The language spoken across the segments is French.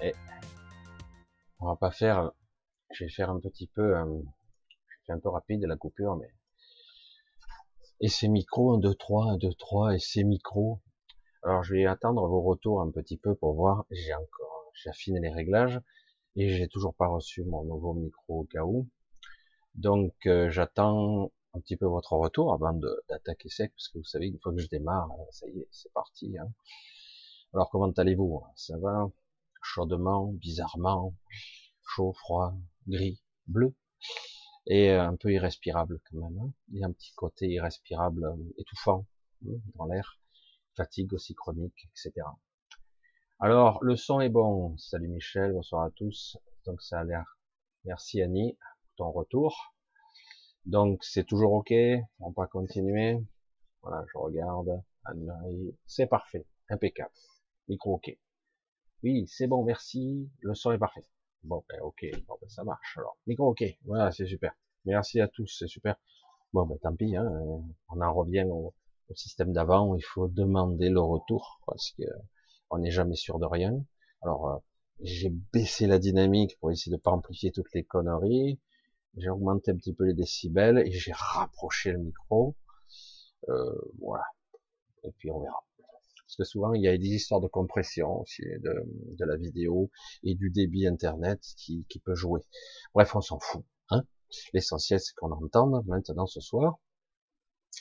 Et on va pas faire, je vais faire un petit peu, euh, un peu rapide la coupure, mais et ces micros 1, 2, 3, 1, 2, 3 et ces micros. Alors je vais attendre vos retours un petit peu pour voir. J'ai encore, j'ai affiné les réglages et j'ai toujours pas reçu mon nouveau micro au cas où. Donc euh, j'attends un petit peu votre retour avant d'attaquer sec parce que vous savez une fois que je démarre, ça y est, c'est parti. Hein. Alors comment allez-vous? Ça va? Chaudement, bizarrement, chaud, froid, gris, bleu, et euh, un peu irrespirable quand même. Hein. Il y a un petit côté irrespirable, euh, étouffant hein, dans l'air, fatigue aussi chronique, etc. Alors le son est bon. Salut Michel, bonsoir à tous. Donc ça a l'air. Merci Annie pour ton retour. Donc c'est toujours ok? On va continuer? Voilà, je regarde. C'est parfait, impeccable. Micro OK. Oui, c'est bon, merci. Le son est parfait. Bon, ben, ok, bon, ben, ça marche. Alors, micro OK. Voilà, c'est super. Merci à tous, c'est super. Bon, ben, tant pis, hein. On en revient au, système d'avant où il faut demander le retour parce que on n'est jamais sûr de rien. Alors, euh, j'ai baissé la dynamique pour essayer de pas amplifier toutes les conneries. J'ai augmenté un petit peu les décibels et j'ai rapproché le micro. Euh, voilà. Et puis on verra parce que souvent il y a des histoires de compression aussi de, la vidéo et du débit internet qui, peut jouer. Bref, on s'en fout. Hein L'essentiel c'est qu'on entende maintenant ce soir.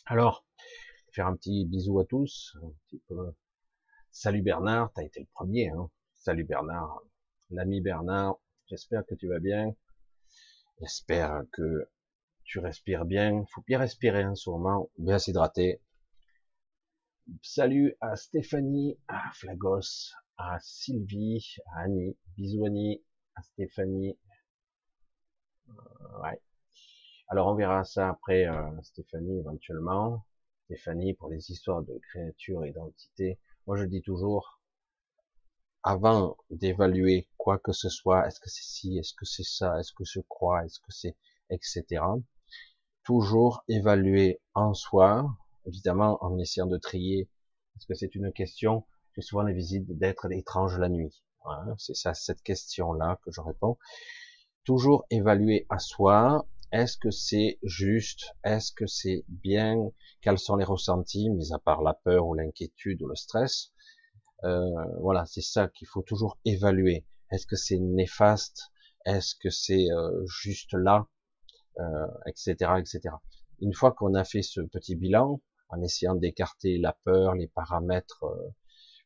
Alors, faire un petit bisou à tous. Salut Bernard, t'as été le premier. Hein Salut Bernard, l'ami Bernard. J'espère que tu vas bien. J'espère que tu respires bien. Faut bien respirer en ce moment, bien s'hydrater. Salut à Stéphanie, à Flagos, à Sylvie, à Annie. Bisous à Stéphanie. Euh, ouais. Alors on verra ça après euh, Stéphanie éventuellement. Stéphanie pour les histoires de créature et d'entité. Moi je dis toujours, avant d'évaluer quoi que ce soit, est-ce que c'est ci, est-ce que c'est ça, est-ce que je crois, est-ce que c'est, etc. Toujours évaluer en soi, évidemment en essayant de trier, parce que c'est une question, j'ai souvent les visites d'être étrange la nuit. c'est ça, cette question-là que je réponds. Toujours évaluer à soi, est-ce que c'est juste, est-ce que c'est bien, quels sont les ressentis, mis à part la peur ou l'inquiétude ou le stress. Euh, voilà, c'est ça qu'il faut toujours évaluer. Est-ce que c'est néfaste, est-ce que c'est euh, juste là, euh, etc., etc. Une fois qu'on a fait ce petit bilan, en essayant d'écarter la peur, les paramètres euh,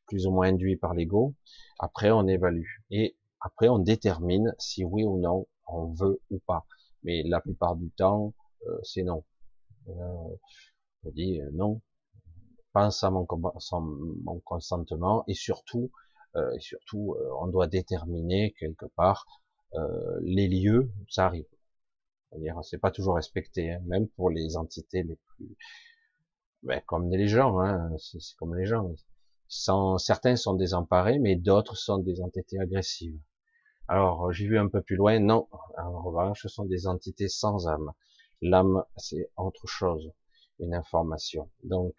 plus ou moins induits par l'ego. Après, on évalue. Et après, on détermine si oui ou non on veut ou pas. Mais la plupart du temps, euh, c'est non. Euh, je dis non. Pense à mon, mon consentement et surtout, et surtout, on doit déterminer quelque part les lieux où ça arrive. C'est pas toujours respecté, hein, même pour les entités les plus ben, comme les gens, hein, c'est comme les gens. Sans, certains sont désemparés, mais d'autres sont des entités agressives. Alors, j'ai vu un peu plus loin, non, en revanche, ce sont des entités sans âme. L'âme, c'est autre chose, une information. Donc,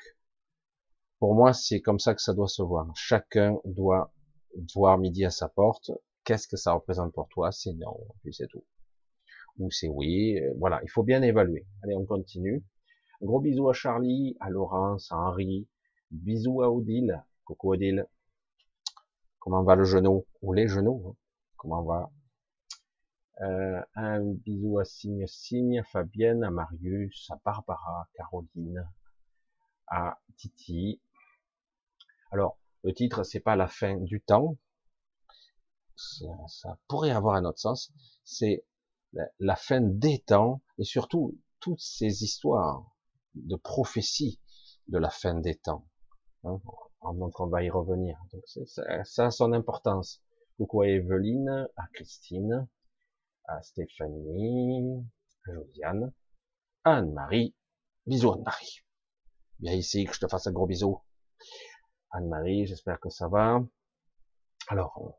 pour moi, c'est comme ça que ça doit se voir. Chacun doit voir midi à sa porte. Qu'est-ce que ça représente pour toi? C'est non, puis c'est tout. Ou c'est oui. Euh, voilà, il faut bien évaluer. Allez, on continue. Gros bisous à Charlie, à Laurence, à Henri. Bisous à Odile. Coucou Odile. Comment va le genou? Ou les genoux hein? Comment va? Euh, Un bisou à Signe Signe, à Fabienne, à Marius, à Barbara, à Caroline, à Titi. Alors, le titre, c'est pas la fin du temps. Ça pourrait avoir un autre sens. C'est la fin des temps et surtout toutes ces histoires de prophétie de la fin des temps. Hein, donc on va y revenir. Donc ça, a son importance. Coucou à Evelyne, à Christine, à Stéphanie, à Josiane, à Anne-Marie. Bisous Anne-Marie. Viens ici que je te fasse un gros bisou. Anne-Marie, j'espère que ça va. Alors,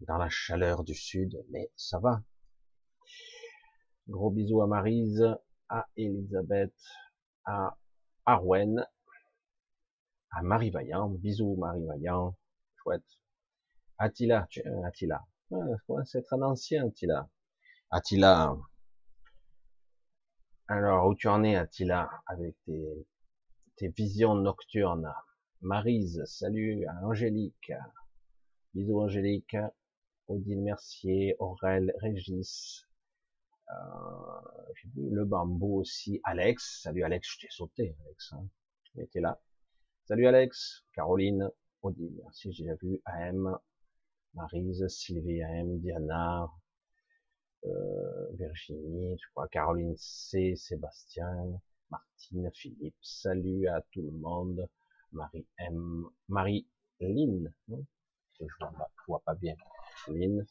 dans la chaleur du sud, mais ça va. Gros bisous à Marise, à Elisabeth, à Arwen, à Marie Vaillant, bisous Marie Vaillant, chouette, Attila, tu, Attila. c'est être un ancien Attila. Attila. Alors, où tu en es, Attila, avec tes, visions nocturnes? Marise, salut, Angélique. Bisous, Angélique. Odile Mercier, Aurel, Régis. Euh, le bambou aussi. Alex, salut Alex, je t'ai sauté, Alex. Hein. Tu étais là. Salut Alex, Caroline, Odile, merci, j'ai déjà vu. AM, Marise, Sylvie AM, Diana, euh, Virginie, je crois, Caroline C, Sébastien, Martine, Philippe, salut à tout le monde. Marie M, Marie Lynn, je vois, vois pas bien. Lynn,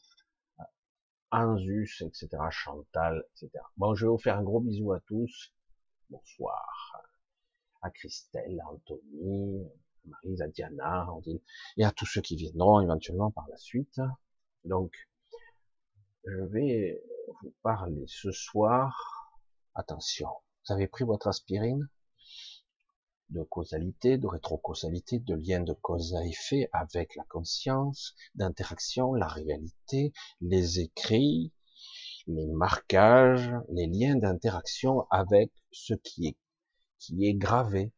Anzus, etc. Chantal, etc. Bon, je vais vous faire un gros bisou à tous. Bonsoir à Christelle, à Anthony, à Marise, à Diana, et à tous ceux qui viendront éventuellement par la suite. Donc, je vais vous parler ce soir. Attention, vous avez pris votre aspirine? De causalité, de rétrocausalité, de lien de cause à effet avec la conscience, d'interaction, la réalité, les écrits, les marquages, les liens d'interaction avec ce qui est qui est gravé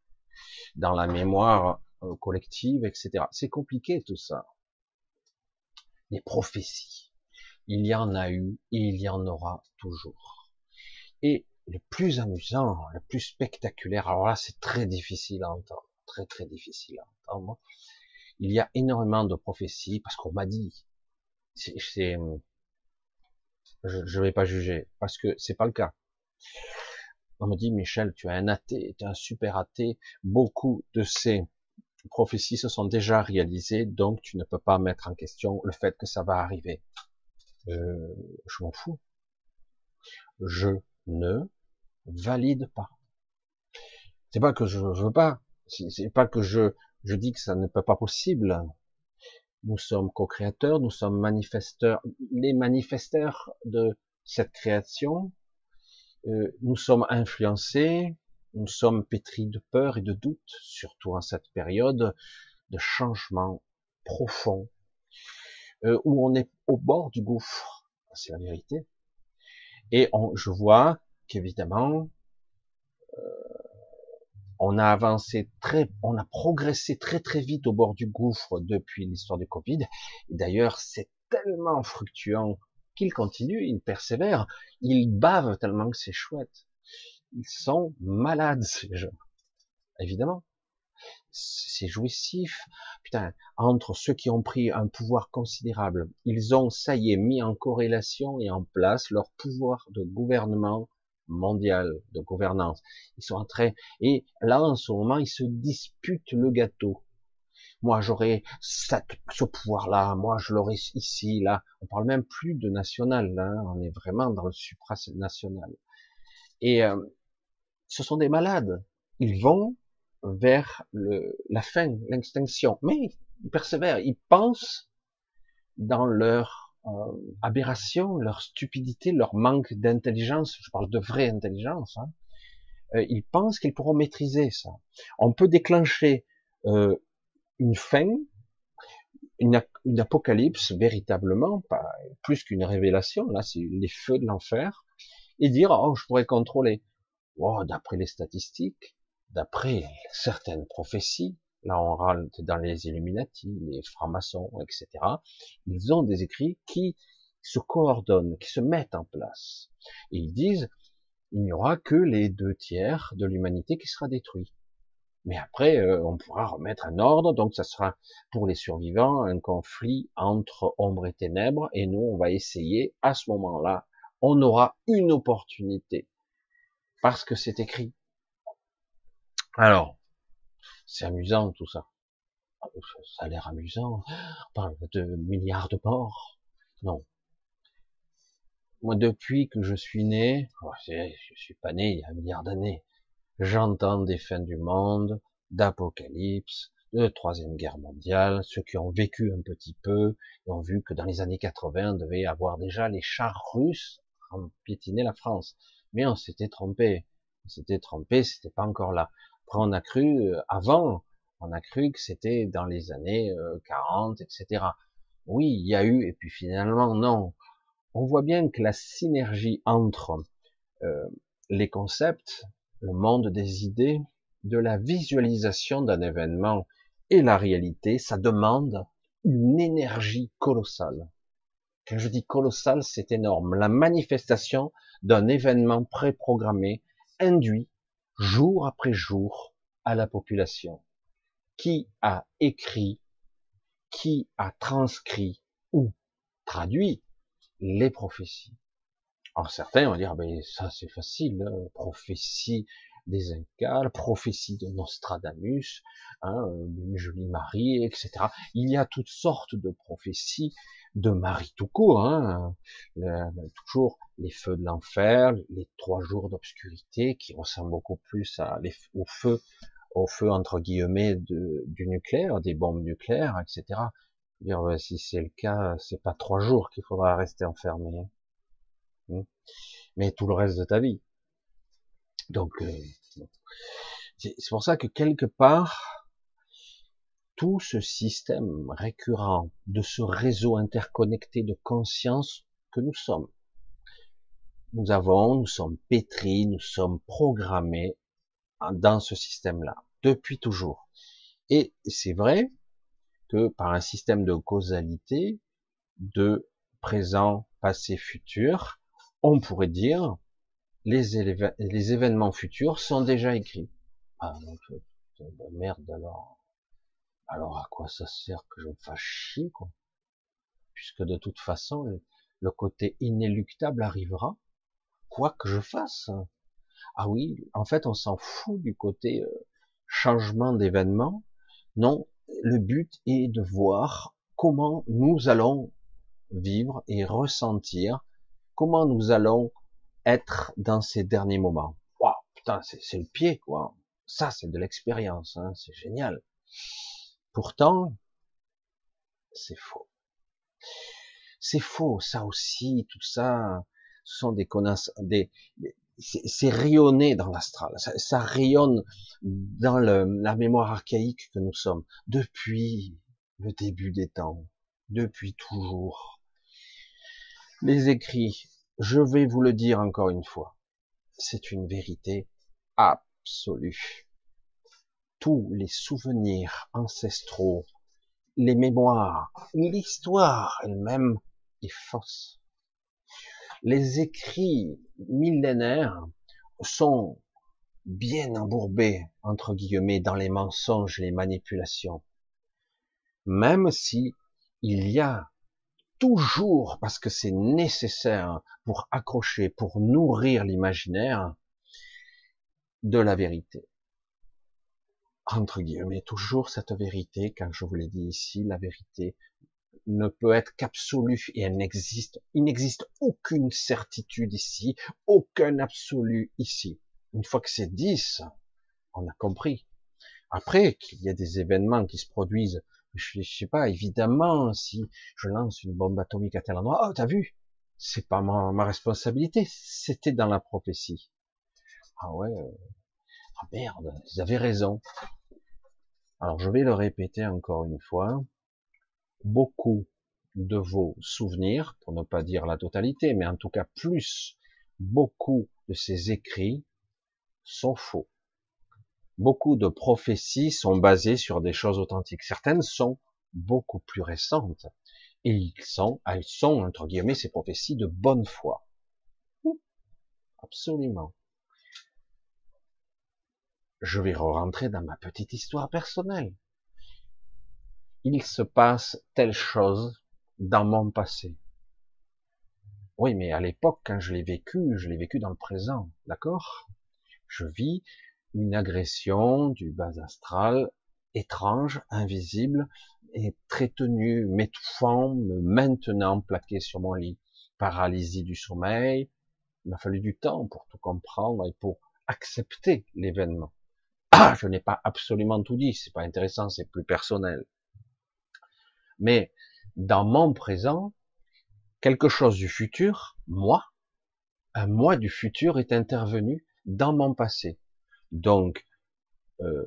dans la mémoire euh, collective, etc. C'est compliqué tout ça. Les prophéties, il y en a eu et il y en aura toujours. Le plus amusant, le plus spectaculaire, alors là c'est très difficile à entendre, très très difficile à entendre. Il y a énormément de prophéties parce qu'on m'a dit, c'est, je ne vais pas juger parce que c'est pas le cas. On me dit, Michel, tu es un athée, tu es un super athée. Beaucoup de ces prophéties se sont déjà réalisées, donc tu ne peux pas mettre en question le fait que ça va arriver. Euh, je m'en fous. Je ne valide pas. C'est pas que je veux pas. C'est pas que je, je dis que ça ne peut pas possible. Nous sommes co-créateurs, nous sommes manifesteurs, les manifesteurs de cette création, euh, nous sommes influencés, nous sommes pétris de peur et de doute, surtout en cette période de changement profond, euh, où on est au bord du gouffre, c'est la vérité. Et on, je vois qu'évidemment, euh, on a avancé très, on a progressé très très vite au bord du gouffre depuis l'histoire du Covid. D'ailleurs, c'est tellement fructueux qu'ils continuent, ils persévèrent, ils bavent tellement que c'est chouette. Ils sont malades, ces gens. Évidemment. C'est jouissif. Putain, entre ceux qui ont pris un pouvoir considérable, ils ont, ça y est, mis en corrélation et en place leur pouvoir de gouvernement mondial, de gouvernance. Ils sont en train, et là, en ce moment, ils se disputent le gâteau moi j'aurais ce pouvoir-là, moi je l'aurais ici, là. On parle même plus de national, là. Hein. on est vraiment dans le supranational. Et euh, ce sont des malades. Ils vont vers le, la fin, l'extinction. Mais ils persévèrent, ils pensent dans leur euh, aberration, leur stupidité, leur manque d'intelligence. Je parle de vraie intelligence. Hein. Euh, ils pensent qu'ils pourront maîtriser ça. On peut déclencher euh, une fin, une, apocalypse véritablement, pas plus qu'une révélation. Là, c'est les feux de l'enfer, et dire oh, je pourrais contrôler. Oh, d'après les statistiques, d'après certaines prophéties, là on râle dans les Illuminati, les francs-maçons, etc. Ils ont des écrits qui se coordonnent, qui se mettent en place. Ils disent il n'y aura que les deux tiers de l'humanité qui sera détruit. Mais après, euh, on pourra remettre un ordre, donc ça sera pour les survivants un conflit entre ombre et ténèbres, et nous, on va essayer, à ce moment-là, on aura une opportunité, parce que c'est écrit. Alors, c'est amusant tout ça. Ça a l'air amusant. On parle de milliards de morts. Non. Moi, depuis que je suis né, oh, je suis pas né il y a un milliard d'années, J'entends des fins du monde, d'apocalypse, de troisième guerre mondiale. Ceux qui ont vécu un petit peu ont vu que dans les années 80, on devait avoir déjà les chars russes en piétiner la France. Mais on s'était trompé. On s'était trompé, c'était pas encore là. Après, on a cru, euh, avant, on a cru que c'était dans les années 40, euh, etc. oui, il y a eu, et puis finalement, non. On voit bien que la synergie entre euh, les concepts, le monde des idées, de la visualisation d'un événement et la réalité, ça demande une énergie colossale. Quand je dis colossale, c'est énorme. La manifestation d'un événement préprogrammé induit jour après jour à la population. Qui a écrit, qui a transcrit ou traduit les prophéties. Alors certains vont dire, ben ça c'est facile, hein, prophétie des Incas, prophétie de Nostradamus, hein, d'une jolie Marie, etc. Il y a toutes sortes de prophéties de Marie tout court, hein, toujours les feux de l'enfer, les trois jours d'obscurité qui ressemblent beaucoup plus à les, au feu, au feu entre guillemets de, du nucléaire, des bombes nucléaires, etc. Dire, si c'est le cas, c'est pas trois jours qu'il faudra rester enfermé, hein. Hmm. mais tout le reste de ta vie. Donc, euh, c'est pour ça que quelque part, tout ce système récurrent de ce réseau interconnecté de conscience que nous sommes, nous avons, nous sommes pétris, nous sommes programmés dans ce système-là, depuis toujours. Et c'est vrai que par un système de causalité, de présent, passé, futur, on pourrait dire les, événements futurs sont déjà écrits. Ah, merde alors. Alors à quoi ça sert que je me fasse chier, quoi? Puisque de toute façon, le côté inéluctable arrivera, quoi que je fasse. Ah oui, en fait, on s'en fout du côté euh, changement d'événement. Non, le but est de voir comment nous allons vivre et ressentir, comment nous allons être dans ces derniers moments. Waouh, putain, c'est le pied, quoi. Ça, c'est de l'expérience, hein, c'est génial. Pourtant, c'est faux. C'est faux, ça aussi, tout ça, ce sont des connaissances, c'est rayonné dans l'astral, ça, ça, rayonne dans le, la mémoire archaïque que nous sommes, depuis le début des temps, depuis toujours. Les écrits, je vais vous le dire encore une fois, c'est une vérité absolue. Tous les souvenirs ancestraux, les mémoires, l'histoire elle-même est fausse. Les écrits millénaires sont bien embourbés, entre guillemets, dans les mensonges les manipulations. Même si il y a toujours, parce que c'est nécessaire pour accrocher, pour nourrir l'imaginaire, de la vérité. Entre guillemets, toujours cette vérité, quand je vous l'ai dit ici, la vérité ne peut être qu'absolue et elle n'existe, il n'existe aucune certitude ici, aucun absolu ici. Une fois que c'est 10, on a compris. Après, qu'il y a des événements qui se produisent je, sais pas, évidemment, si je lance une bombe atomique à tel endroit, oh, t'as vu, c'est pas ma, ma responsabilité, c'était dans la prophétie. Ah ouais, euh, ah merde, ils avaient raison. Alors je vais le répéter encore une fois. Beaucoup de vos souvenirs, pour ne pas dire la totalité, mais en tout cas plus, beaucoup de ces écrits sont faux beaucoup de prophéties sont basées sur des choses authentiques. Certaines sont beaucoup plus récentes. Et ils sont, elles sont, entre guillemets, ces prophéties de bonne foi. Absolument. Je vais re-rentrer dans ma petite histoire personnelle. Il se passe telle chose dans mon passé. Oui, mais à l'époque, quand je l'ai vécu, je l'ai vécu dans le présent, d'accord? Je vis une agression du bas astral étrange, invisible, et très tenu, m'étouffant, me maintenant plaqué sur mon lit. Paralysie du sommeil. Il m'a fallu du temps pour tout comprendre et pour accepter l'événement. Ah, je n'ai pas absolument tout dit, c'est pas intéressant, c'est plus personnel. Mais dans mon présent, quelque chose du futur, moi, un moi du futur est intervenu dans mon passé. Donc, euh,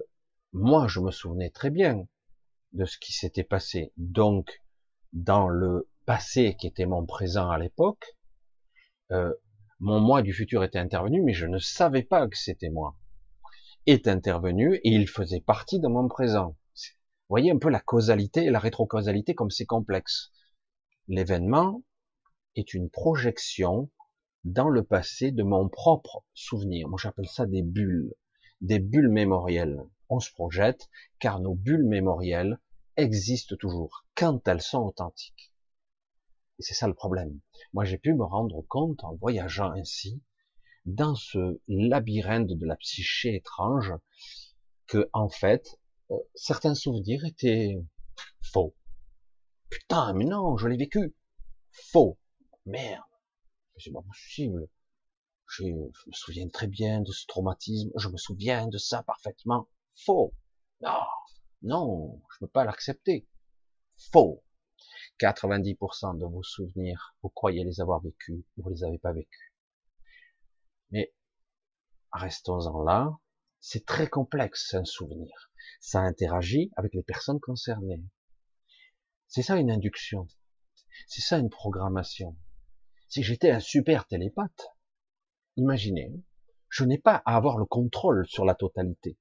moi, je me souvenais très bien de ce qui s'était passé. Donc, dans le passé qui était mon présent à l'époque, euh, mon moi du futur était intervenu, mais je ne savais pas que c'était moi. Est intervenu et il faisait partie de mon présent. Vous voyez un peu la causalité et la rétrocausalité comme c'est complexe. L'événement est une projection dans le passé de mon propre souvenir. Moi j'appelle ça des bulles, des bulles mémorielles. On se projette car nos bulles mémorielles existent toujours quand elles sont authentiques. Et c'est ça le problème. Moi, j'ai pu me rendre compte en voyageant ainsi, dans ce labyrinthe de la psyché étrange, que, en fait, euh, certains souvenirs étaient faux. Putain, mais non, je l'ai vécu. Faux. Merde. C'est pas possible. Je, me souviens très bien de ce traumatisme. Je me souviens de ça parfaitement. Faux. Non. Non, je ne peux pas l'accepter. Faux. 90% de vos souvenirs, vous croyez les avoir vécus, vous les avez pas vécus. Restons-en là. C'est très complexe un souvenir. Ça interagit avec les personnes concernées. C'est ça une induction. C'est ça une programmation. Si j'étais un super télépathe, imaginez, je n'ai pas à avoir le contrôle sur la totalité.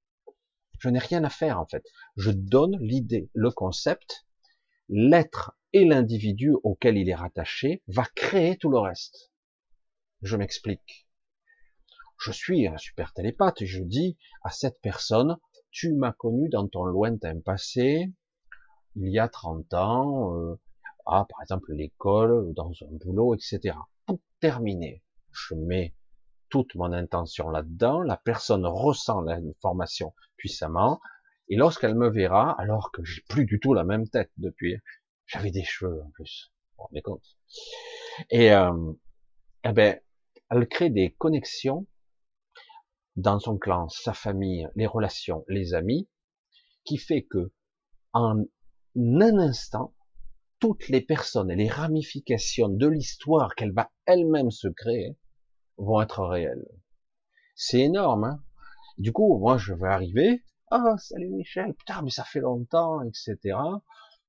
Je n'ai rien à faire en fait. Je donne l'idée, le concept, l'être et l'individu auquel il est rattaché va créer tout le reste. Je m'explique. Je suis un super télépathe et je dis à cette personne, tu m'as connu dans ton lointain passé, il y a 30 ans, euh, à par exemple l'école, dans un boulot, etc. Pour terminer, je mets toute mon intention là-dedans, la personne ressent l'information puissamment, et lorsqu'elle me verra, alors que j'ai plus du tout la même tête depuis, j'avais des cheveux en plus. Vous vous compte Et euh, eh ben, elle crée des connexions dans son clan, sa famille, les relations, les amis, qui fait que en un instant, toutes les personnes et les ramifications de l'histoire qu'elle va elle-même se créer vont être réelles. C'est énorme. Hein du coup, moi, je vais arriver. Ah, salut Michel. Putain, mais ça fait longtemps, etc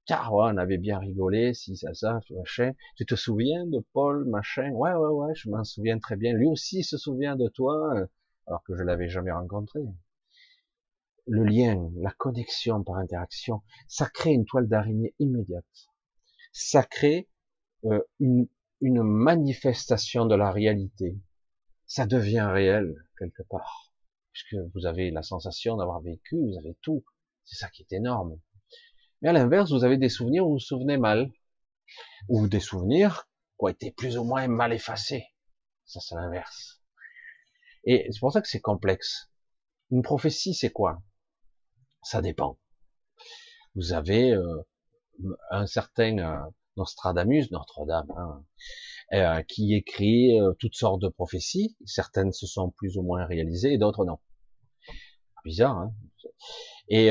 car on avait bien rigolé, si ça, ça, machin. Tu te souviens de Paul, machin Ouais, ouais, ouais, je m'en souviens très bien. Lui aussi se souvient de toi, euh, alors que je l'avais jamais rencontré. Le lien, la connexion par interaction, ça crée une toile d'araignée immédiate. Ça crée euh, une, une manifestation de la réalité. Ça devient réel quelque part, puisque vous avez la sensation d'avoir vécu, vous avez tout. C'est ça qui est énorme. Mais à l'inverse, vous avez des souvenirs où vous vous souvenez mal, ou des souvenirs qui ont été plus ou moins mal effacés. Ça, c'est l'inverse. Et c'est pour ça que c'est complexe. Une prophétie, c'est quoi? Ça dépend. Vous avez euh, un certain euh, Nostradamus, Notre-Dame, hein, euh, qui écrit toutes sortes de prophéties. Certaines se sont plus ou moins réalisées, et d'autres non. Bizarre, hein Et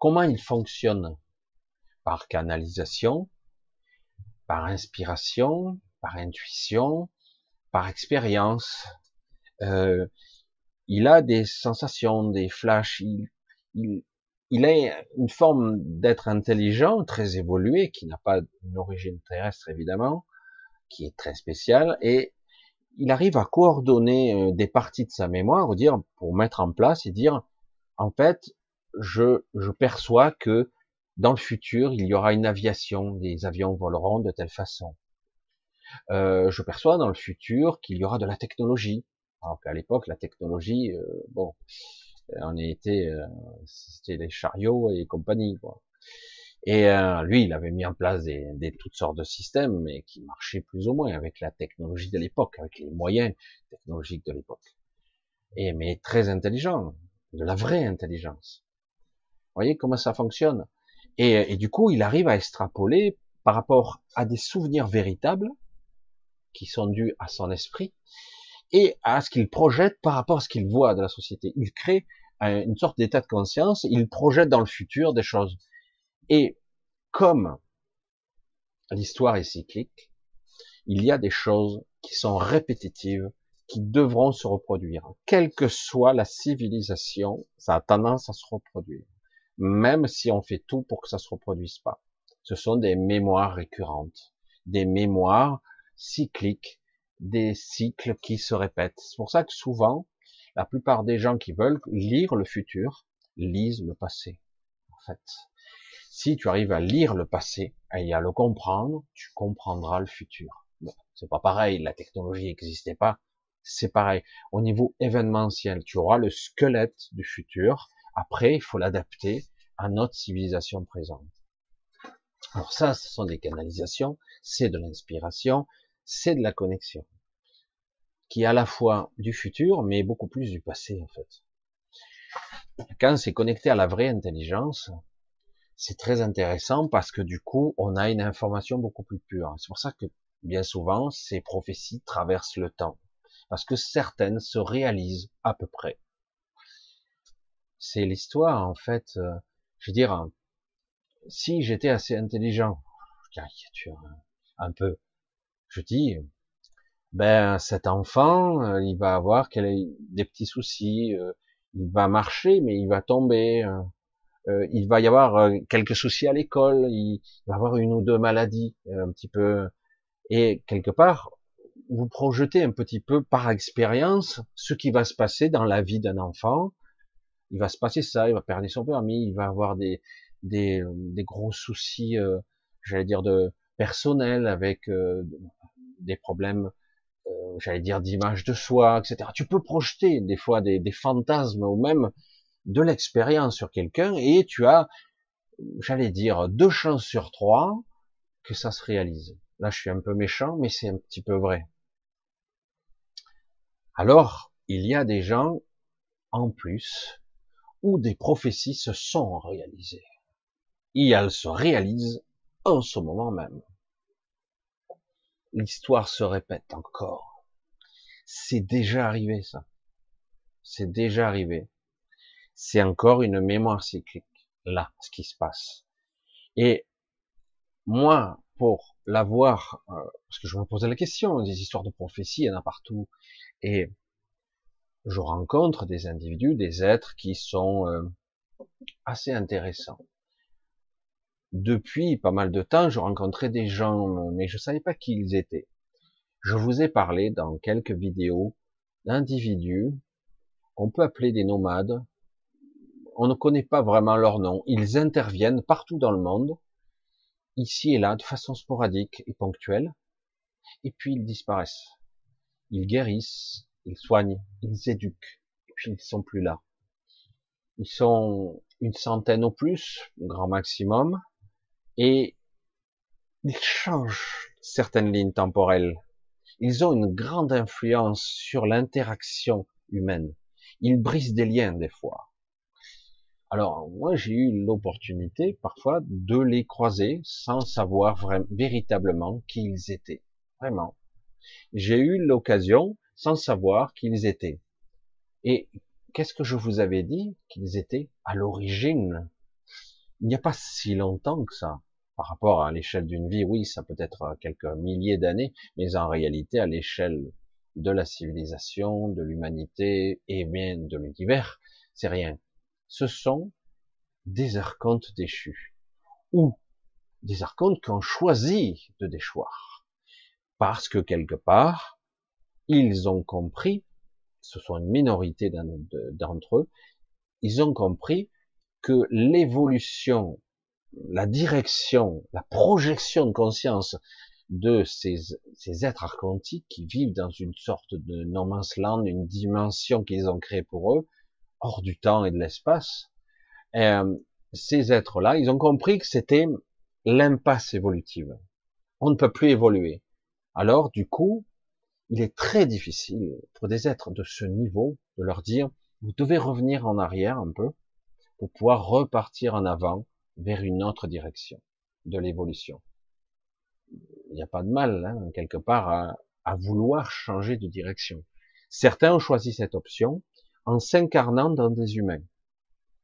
Comment il fonctionne? Par canalisation, par inspiration, par intuition, par expérience. Euh, il a des sensations, des flashs. Il, il, il a une forme d'être intelligent, très évolué, qui n'a pas une origine terrestre évidemment, qui est très spéciale, et il arrive à coordonner euh, des parties de sa mémoire, dire pour mettre en place et dire en fait je, je perçois que dans le futur, il y aura une aviation, des avions voleront de telle façon. Euh, je perçois dans le futur qu'il y aura de la technologie. Alors qu'à l'époque, la technologie, euh, bon, on était, euh, c'était les chariots et compagnie. Quoi. Et euh, lui, il avait mis en place des, des, toutes sortes de systèmes, mais qui marchaient plus ou moins avec la technologie de l'époque, avec les moyens technologiques de l'époque. Et mais très intelligent, de la vraie intelligence voyez comment ça fonctionne? Et, du coup, il arrive à extrapoler par rapport à des souvenirs véritables qui sont dus à son esprit et à ce qu'il projette par rapport à ce qu'il voit de la société. Il crée une sorte d'état de conscience, il projette dans le futur des choses. Et comme l'histoire est cyclique, il y a des choses qui sont répétitives, qui devront se reproduire. Quelle que soit la civilisation, ça a tendance à se reproduire même si on fait tout pour que ça se reproduise pas. Ce sont des mémoires récurrentes, des mémoires cycliques, des cycles qui se répètent. C'est pour ça que souvent, la plupart des gens qui veulent lire le futur lisent le passé. En fait, si tu arrives à lire le passé et à le comprendre, tu comprendras le futur. Bon, c'est pas pareil, la technologie n'existait pas. C'est pareil. Au niveau événementiel, tu auras le squelette du futur. Après, il faut l'adapter à notre civilisation présente. Alors ça, ce sont des canalisations, c'est de l'inspiration, c'est de la connexion, qui est à la fois du futur, mais beaucoup plus du passé en fait. Quand c'est connecté à la vraie intelligence, c'est très intéressant parce que du coup, on a une information beaucoup plus pure. C'est pour ça que bien souvent, ces prophéties traversent le temps, parce que certaines se réalisent à peu près. C'est l'histoire en fait. Euh, je veux dire, si j'étais assez intelligent, caricature un peu, je dis, ben cet enfant, euh, il va avoir des petits soucis, euh, il va marcher, mais il va tomber, euh, il va y avoir quelques soucis à l'école, il va avoir une ou deux maladies, un petit peu, et quelque part, vous projetez un petit peu par expérience ce qui va se passer dans la vie d'un enfant. Il va se passer ça, il va perdre son permis, il va avoir des, des, des gros soucis, j'allais dire de personnel avec euh, des problèmes, euh, j'allais dire d'image de soi, etc. Tu peux projeter des fois des, des fantasmes ou même de l'expérience sur quelqu'un et tu as, j'allais dire, deux chances sur trois que ça se réalise. Là, je suis un peu méchant, mais c'est un petit peu vrai. Alors, il y a des gens en plus où des prophéties se sont réalisées et elle se réalise en ce moment même. L'histoire se répète encore. C'est déjà arrivé ça. C'est déjà arrivé. C'est encore une mémoire cyclique. Là, ce qui se passe. Et moi, pour l'avoir, euh, parce que je me posais la question, des histoires de prophétie, il y en a partout, et je rencontre des individus, des êtres qui sont euh, assez intéressants depuis pas mal de temps, je rencontrais des gens, mais je savais pas qui ils étaient. Je vous ai parlé dans quelques vidéos d'individus qu'on peut appeler des nomades. On ne connaît pas vraiment leur nom. Ils interviennent partout dans le monde, ici et là, de façon sporadique et ponctuelle, et puis ils disparaissent. Ils guérissent, ils soignent, ils éduquent, et puis ils sont plus là. Ils sont une centaine au plus, grand maximum, et ils changent certaines lignes temporelles. Ils ont une grande influence sur l'interaction humaine. Ils brisent des liens des fois. Alors moi j'ai eu l'opportunité parfois de les croiser sans savoir véritablement qui ils étaient. Vraiment. J'ai eu l'occasion sans savoir qui ils étaient. Et qu'est-ce que je vous avais dit qu'ils étaient à l'origine? Il n'y a pas si longtemps que ça. Par rapport à l'échelle d'une vie, oui, ça peut être quelques milliers d'années, mais en réalité, à l'échelle de la civilisation, de l'humanité et bien de l'univers, c'est rien. Ce sont des archontes déchus, ou des archontes qui ont choisi de déchoir, parce que quelque part, ils ont compris, ce sont une minorité d'entre eux, ils ont compris que l'évolution, la direction, la projection de conscience de ces, ces êtres archontiques qui vivent dans une sorte de no man's land, une dimension qu'ils ont créée pour eux, hors du temps et de l'espace, euh, ces êtres-là, ils ont compris que c'était l'impasse évolutive. On ne peut plus évoluer. Alors, du coup, il est très difficile pour des êtres de ce niveau de leur dire, vous devez revenir en arrière un peu, pour pouvoir repartir en avant vers une autre direction de l'évolution. Il n'y a pas de mal, hein, quelque part, à, à, vouloir changer de direction. Certains ont choisi cette option en s'incarnant dans des humains.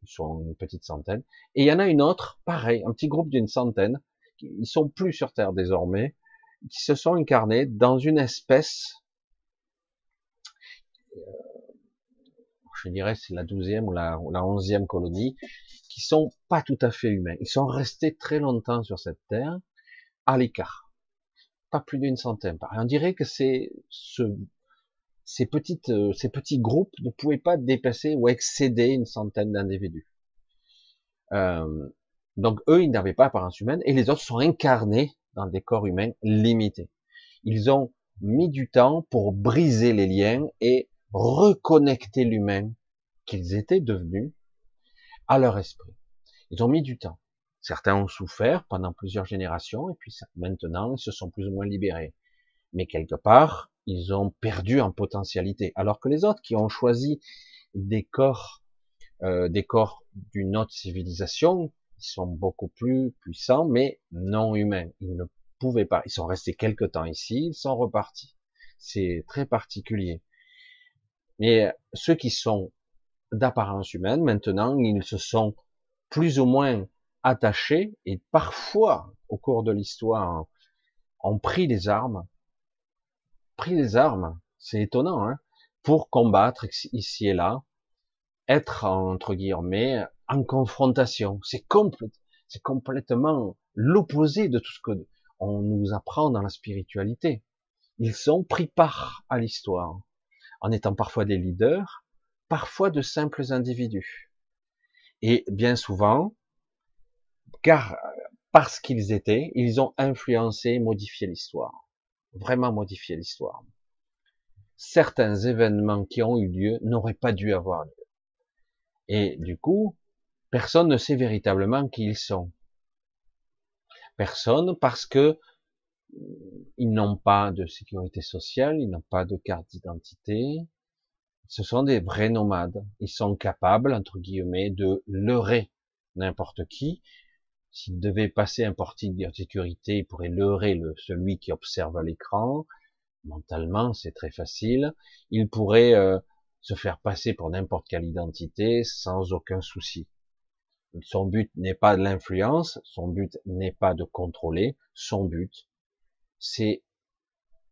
Ils sont une petite centaine. Et il y en a une autre, pareil, un petit groupe d'une centaine, ils sont plus sur Terre désormais, qui se sont incarnés dans une espèce, je dirais c'est la douzième ou la, la onzième colonie, qui sont pas tout à fait humains. Ils sont restés très longtemps sur cette terre, à l'écart. Pas plus d'une centaine. On dirait que c'est ce, ces petites, euh, ces petits groupes ne pouvaient pas dépasser ou excéder une centaine d'individus. Euh, donc eux, ils n'avaient pas apparence humaine, et les autres sont incarnés dans des corps humains limités. Ils ont mis du temps pour briser les liens et reconnecter l'humain qu'ils étaient devenus à leur esprit. Ils ont mis du temps. Certains ont souffert pendant plusieurs générations et puis maintenant ils se sont plus ou moins libérés. Mais quelque part, ils ont perdu en potentialité. Alors que les autres qui ont choisi des corps, euh, des corps d'une autre civilisation, ils sont beaucoup plus puissants, mais non humains. Ils ne pouvaient pas. Ils sont restés quelque temps ici, ils sont repartis. C'est très particulier. Mais ceux qui sont d'apparence humaine, maintenant, ils se sont plus ou moins attachés et parfois, au cours de l'histoire, ont pris les armes, pris les armes, c'est étonnant, hein, pour combattre ici et là, être entre guillemets en confrontation. C'est c'est complètement l'opposé de tout ce que on nous apprend dans la spiritualité. Ils sont pris part à l'histoire, en étant parfois des leaders, parfois de simples individus. Et bien souvent, car parce qu'ils étaient, ils ont influencé, modifié l'histoire. Vraiment modifié l'histoire. Certains événements qui ont eu lieu n'auraient pas dû avoir lieu. Et du coup, personne ne sait véritablement qui ils sont. Personne parce que ils n'ont pas de sécurité sociale, ils n'ont pas de carte d'identité. Ce sont des vrais nomades. Ils sont capables, entre guillemets, de leurrer n'importe qui. S'ils devaient passer un portique de sécurité, ils pourraient leurrer le, celui qui observe l'écran. Mentalement, c'est très facile. Ils pourraient euh, se faire passer pour n'importe quelle identité sans aucun souci. Son but n'est pas de l'influence, son but n'est pas de contrôler, son but, c'est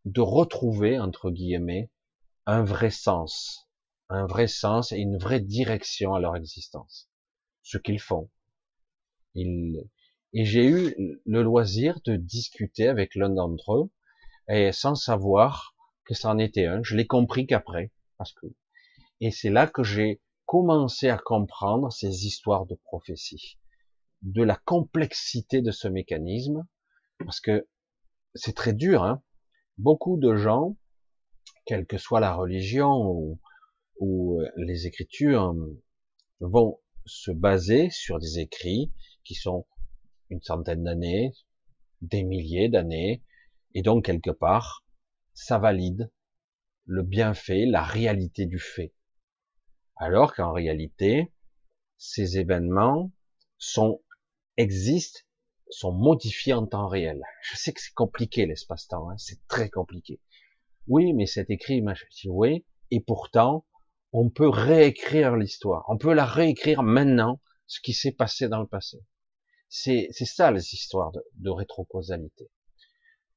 de retrouver, entre guillemets, un vrai sens, un vrai sens et une vraie direction à leur existence. Ce qu'ils font. Ils... Et j'ai eu le loisir de discuter avec l'un d'entre eux, et sans savoir que ça en était un, je l'ai compris qu'après, parce que, et c'est là que j'ai commencé à comprendre ces histoires de prophétie, de la complexité de ce mécanisme, parce que c'est très dur. Hein Beaucoup de gens, quelle que soit la religion ou, euh, les écritures, vont se baser sur des écrits qui sont une centaine d'années, des milliers d'années, et donc quelque part, ça valide le bienfait, la réalité du fait. Alors qu'en réalité, ces événements existent sont modifiés en temps réel. Je sais que c'est compliqué l'espace-temps, hein, c'est très compliqué. Oui, mais c'est écrit, oui, et pourtant, on peut réécrire l'histoire. On peut la réécrire maintenant, ce qui s'est passé dans le passé. C'est, c'est ça les histoires de, de rétrocausalité.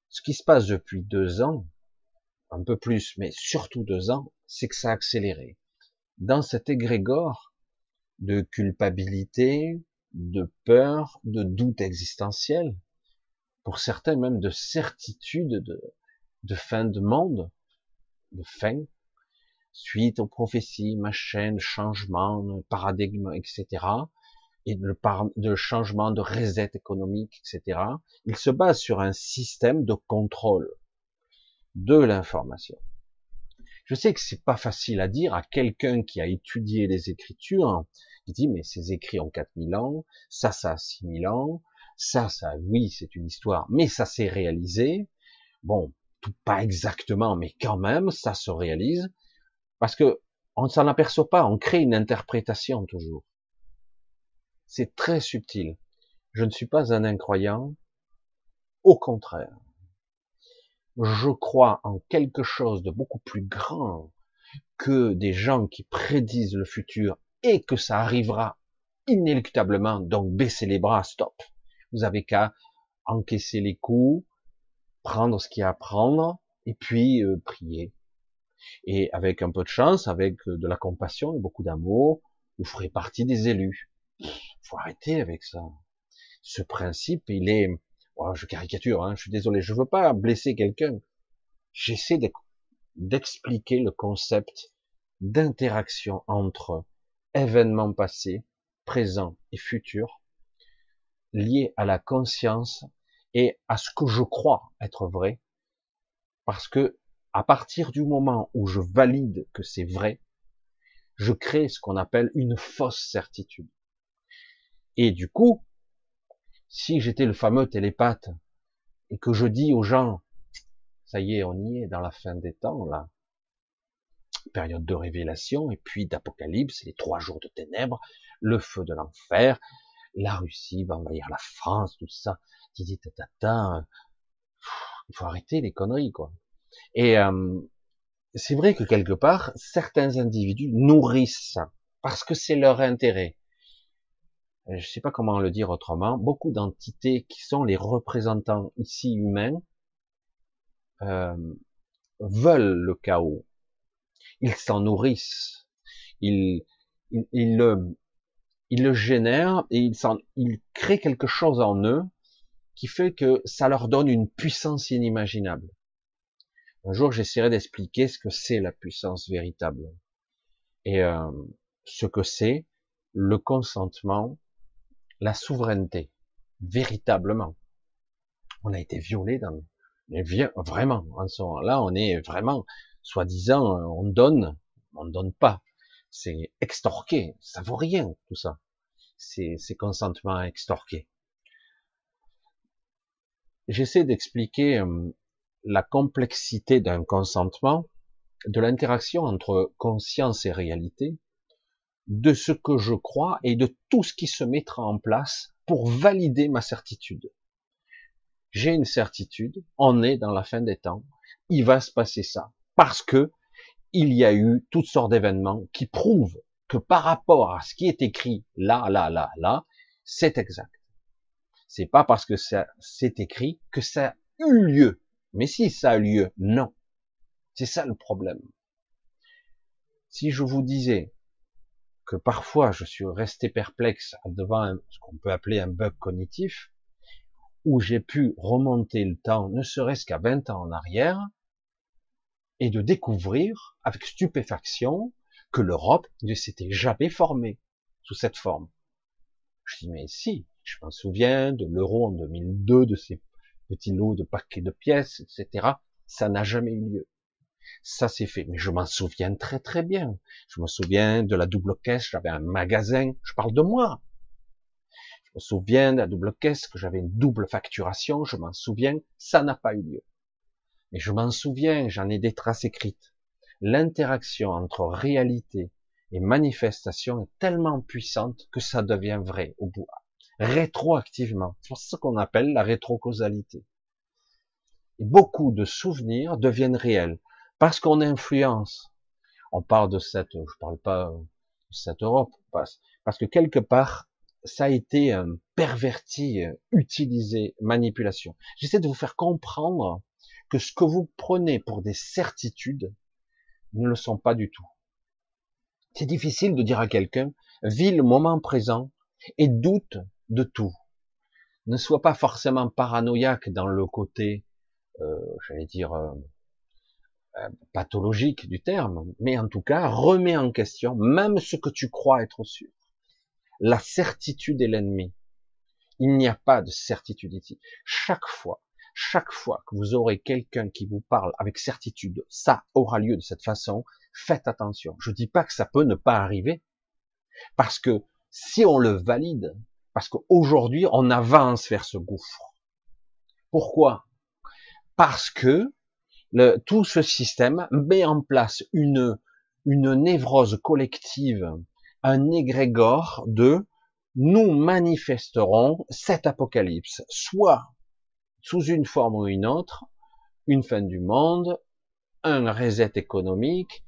Ce qui se passe depuis deux ans, un peu plus, mais surtout deux ans, c'est que ça a accéléré. Dans cet égrégore de culpabilité, de peur, de doute existentiel, pour certains même de certitude de, fin de monde, de fin, suite aux prophéties, machin, changement, paradigme, etc., et de, de changement de reset économique, etc. Il se base sur un système de contrôle de l'information. Je sais que c'est pas facile à dire à quelqu'un qui a étudié les Écritures, il dit, mais ces écrits ont 4000 ans, ça, ça a 6000 ans, ça, ça, oui, c'est une histoire, mais ça s'est réalisé. Bon, tout pas exactement, mais quand même, ça se réalise. Parce que on ne s'en aperçoit pas, on crée une interprétation toujours. C'est très subtil. Je ne suis pas un incroyant. Au contraire. Je crois en quelque chose de beaucoup plus grand que des gens qui prédisent le futur et que ça arrivera inéluctablement, donc baissez les bras, stop. Vous avez qu'à encaisser les coups, prendre ce qu'il y a à prendre, et puis euh, prier. Et avec un peu de chance, avec de la compassion et beaucoup d'amour, vous ferez partie des élus. Faut arrêter avec ça. Ce principe, il est, oh, je caricature, hein, je suis désolé, je veux pas blesser quelqu'un. J'essaie d'expliquer le concept d'interaction entre événements passés, présents et futurs, liés à la conscience et à ce que je crois être vrai, parce que à partir du moment où je valide que c'est vrai, je crée ce qu'on appelle une fausse certitude. Et du coup, si j'étais le fameux télépathe et que je dis aux gens, ça y est, on y est dans la fin des temps, là, période de révélation et puis d'apocalypse, les trois jours de ténèbres, le feu de l'enfer, la Russie va envahir la France, tout ça, il faut arrêter les conneries, quoi. Et euh, c'est vrai que quelque part, certains individus nourrissent ça, parce que c'est leur intérêt. Je ne sais pas comment le dire autrement. Beaucoup d'entités qui sont les représentants ici humains euh, veulent le chaos. Ils s'en nourrissent. Ils, ils, ils, le, ils le génèrent et ils, ils créent quelque chose en eux qui fait que ça leur donne une puissance inimaginable. Un jour, j'essaierai d'expliquer ce que c'est la puissance véritable et euh, ce que c'est le consentement, la souveraineté, véritablement. On a été violé dans, mais vraiment, en ce moment-là, on est vraiment, soi-disant, on donne, on ne donne pas. C'est extorqué, ça vaut rien, tout ça. C'est consentement extorqué. J'essaie d'expliquer euh, la complexité d'un consentement, de l'interaction entre conscience et réalité, de ce que je crois et de tout ce qui se mettra en place pour valider ma certitude. J'ai une certitude, on est dans la fin des temps, il va se passer ça, parce que il y a eu toutes sortes d'événements qui prouvent que par rapport à ce qui est écrit là, là, là, là, c'est exact. C'est pas parce que ça c'est écrit que ça a eu lieu. Mais si ça a lieu, non. C'est ça le problème. Si je vous disais que parfois je suis resté perplexe devant ce qu'on peut appeler un bug cognitif, où j'ai pu remonter le temps, ne serait-ce qu'à 20 ans en arrière, et de découvrir avec stupéfaction que l'Europe ne s'était jamais formée sous cette forme. Je dis, mais si, je m'en souviens de l'euro en 2002, de ces petits lots de paquets de pièces, etc. Ça n'a jamais eu lieu. Ça s'est fait. Mais je m'en souviens très très bien. Je me souviens de la double caisse, j'avais un magasin, je parle de moi. Je me souviens de la double caisse, que j'avais une double facturation, je m'en souviens, ça n'a pas eu lieu. Mais je m'en souviens, j'en ai des traces écrites. L'interaction entre réalité et manifestation est tellement puissante que ça devient vrai au bout rétroactivement. C'est ce qu'on appelle la rétrocausalité. Beaucoup de souvenirs deviennent réels parce qu'on influence. On parle de cette, je parle pas de cette Europe, parce que quelque part, ça a été perverti, utilisé, manipulation. J'essaie de vous faire comprendre que ce que vous prenez pour des certitudes ne le sont pas du tout. C'est difficile de dire à quelqu'un, vis le moment présent et doute de tout. Ne sois pas forcément paranoïaque dans le côté, euh, j'allais dire, euh, euh, pathologique du terme, mais en tout cas, remets en question même ce que tu crois être sûr. La certitude est l'ennemi. Il n'y a pas de certitude ici. Chaque fois, chaque fois que vous aurez quelqu'un qui vous parle avec certitude, ça aura lieu de cette façon, faites attention. Je dis pas que ça peut ne pas arriver, parce que si on le valide, parce qu'aujourd'hui, on avance vers ce gouffre. Pourquoi? Parce que le, tout ce système met en place une, une névrose collective, un égrégore de nous manifesterons cet apocalypse, soit sous une forme ou une autre, une fin du monde, un reset économique,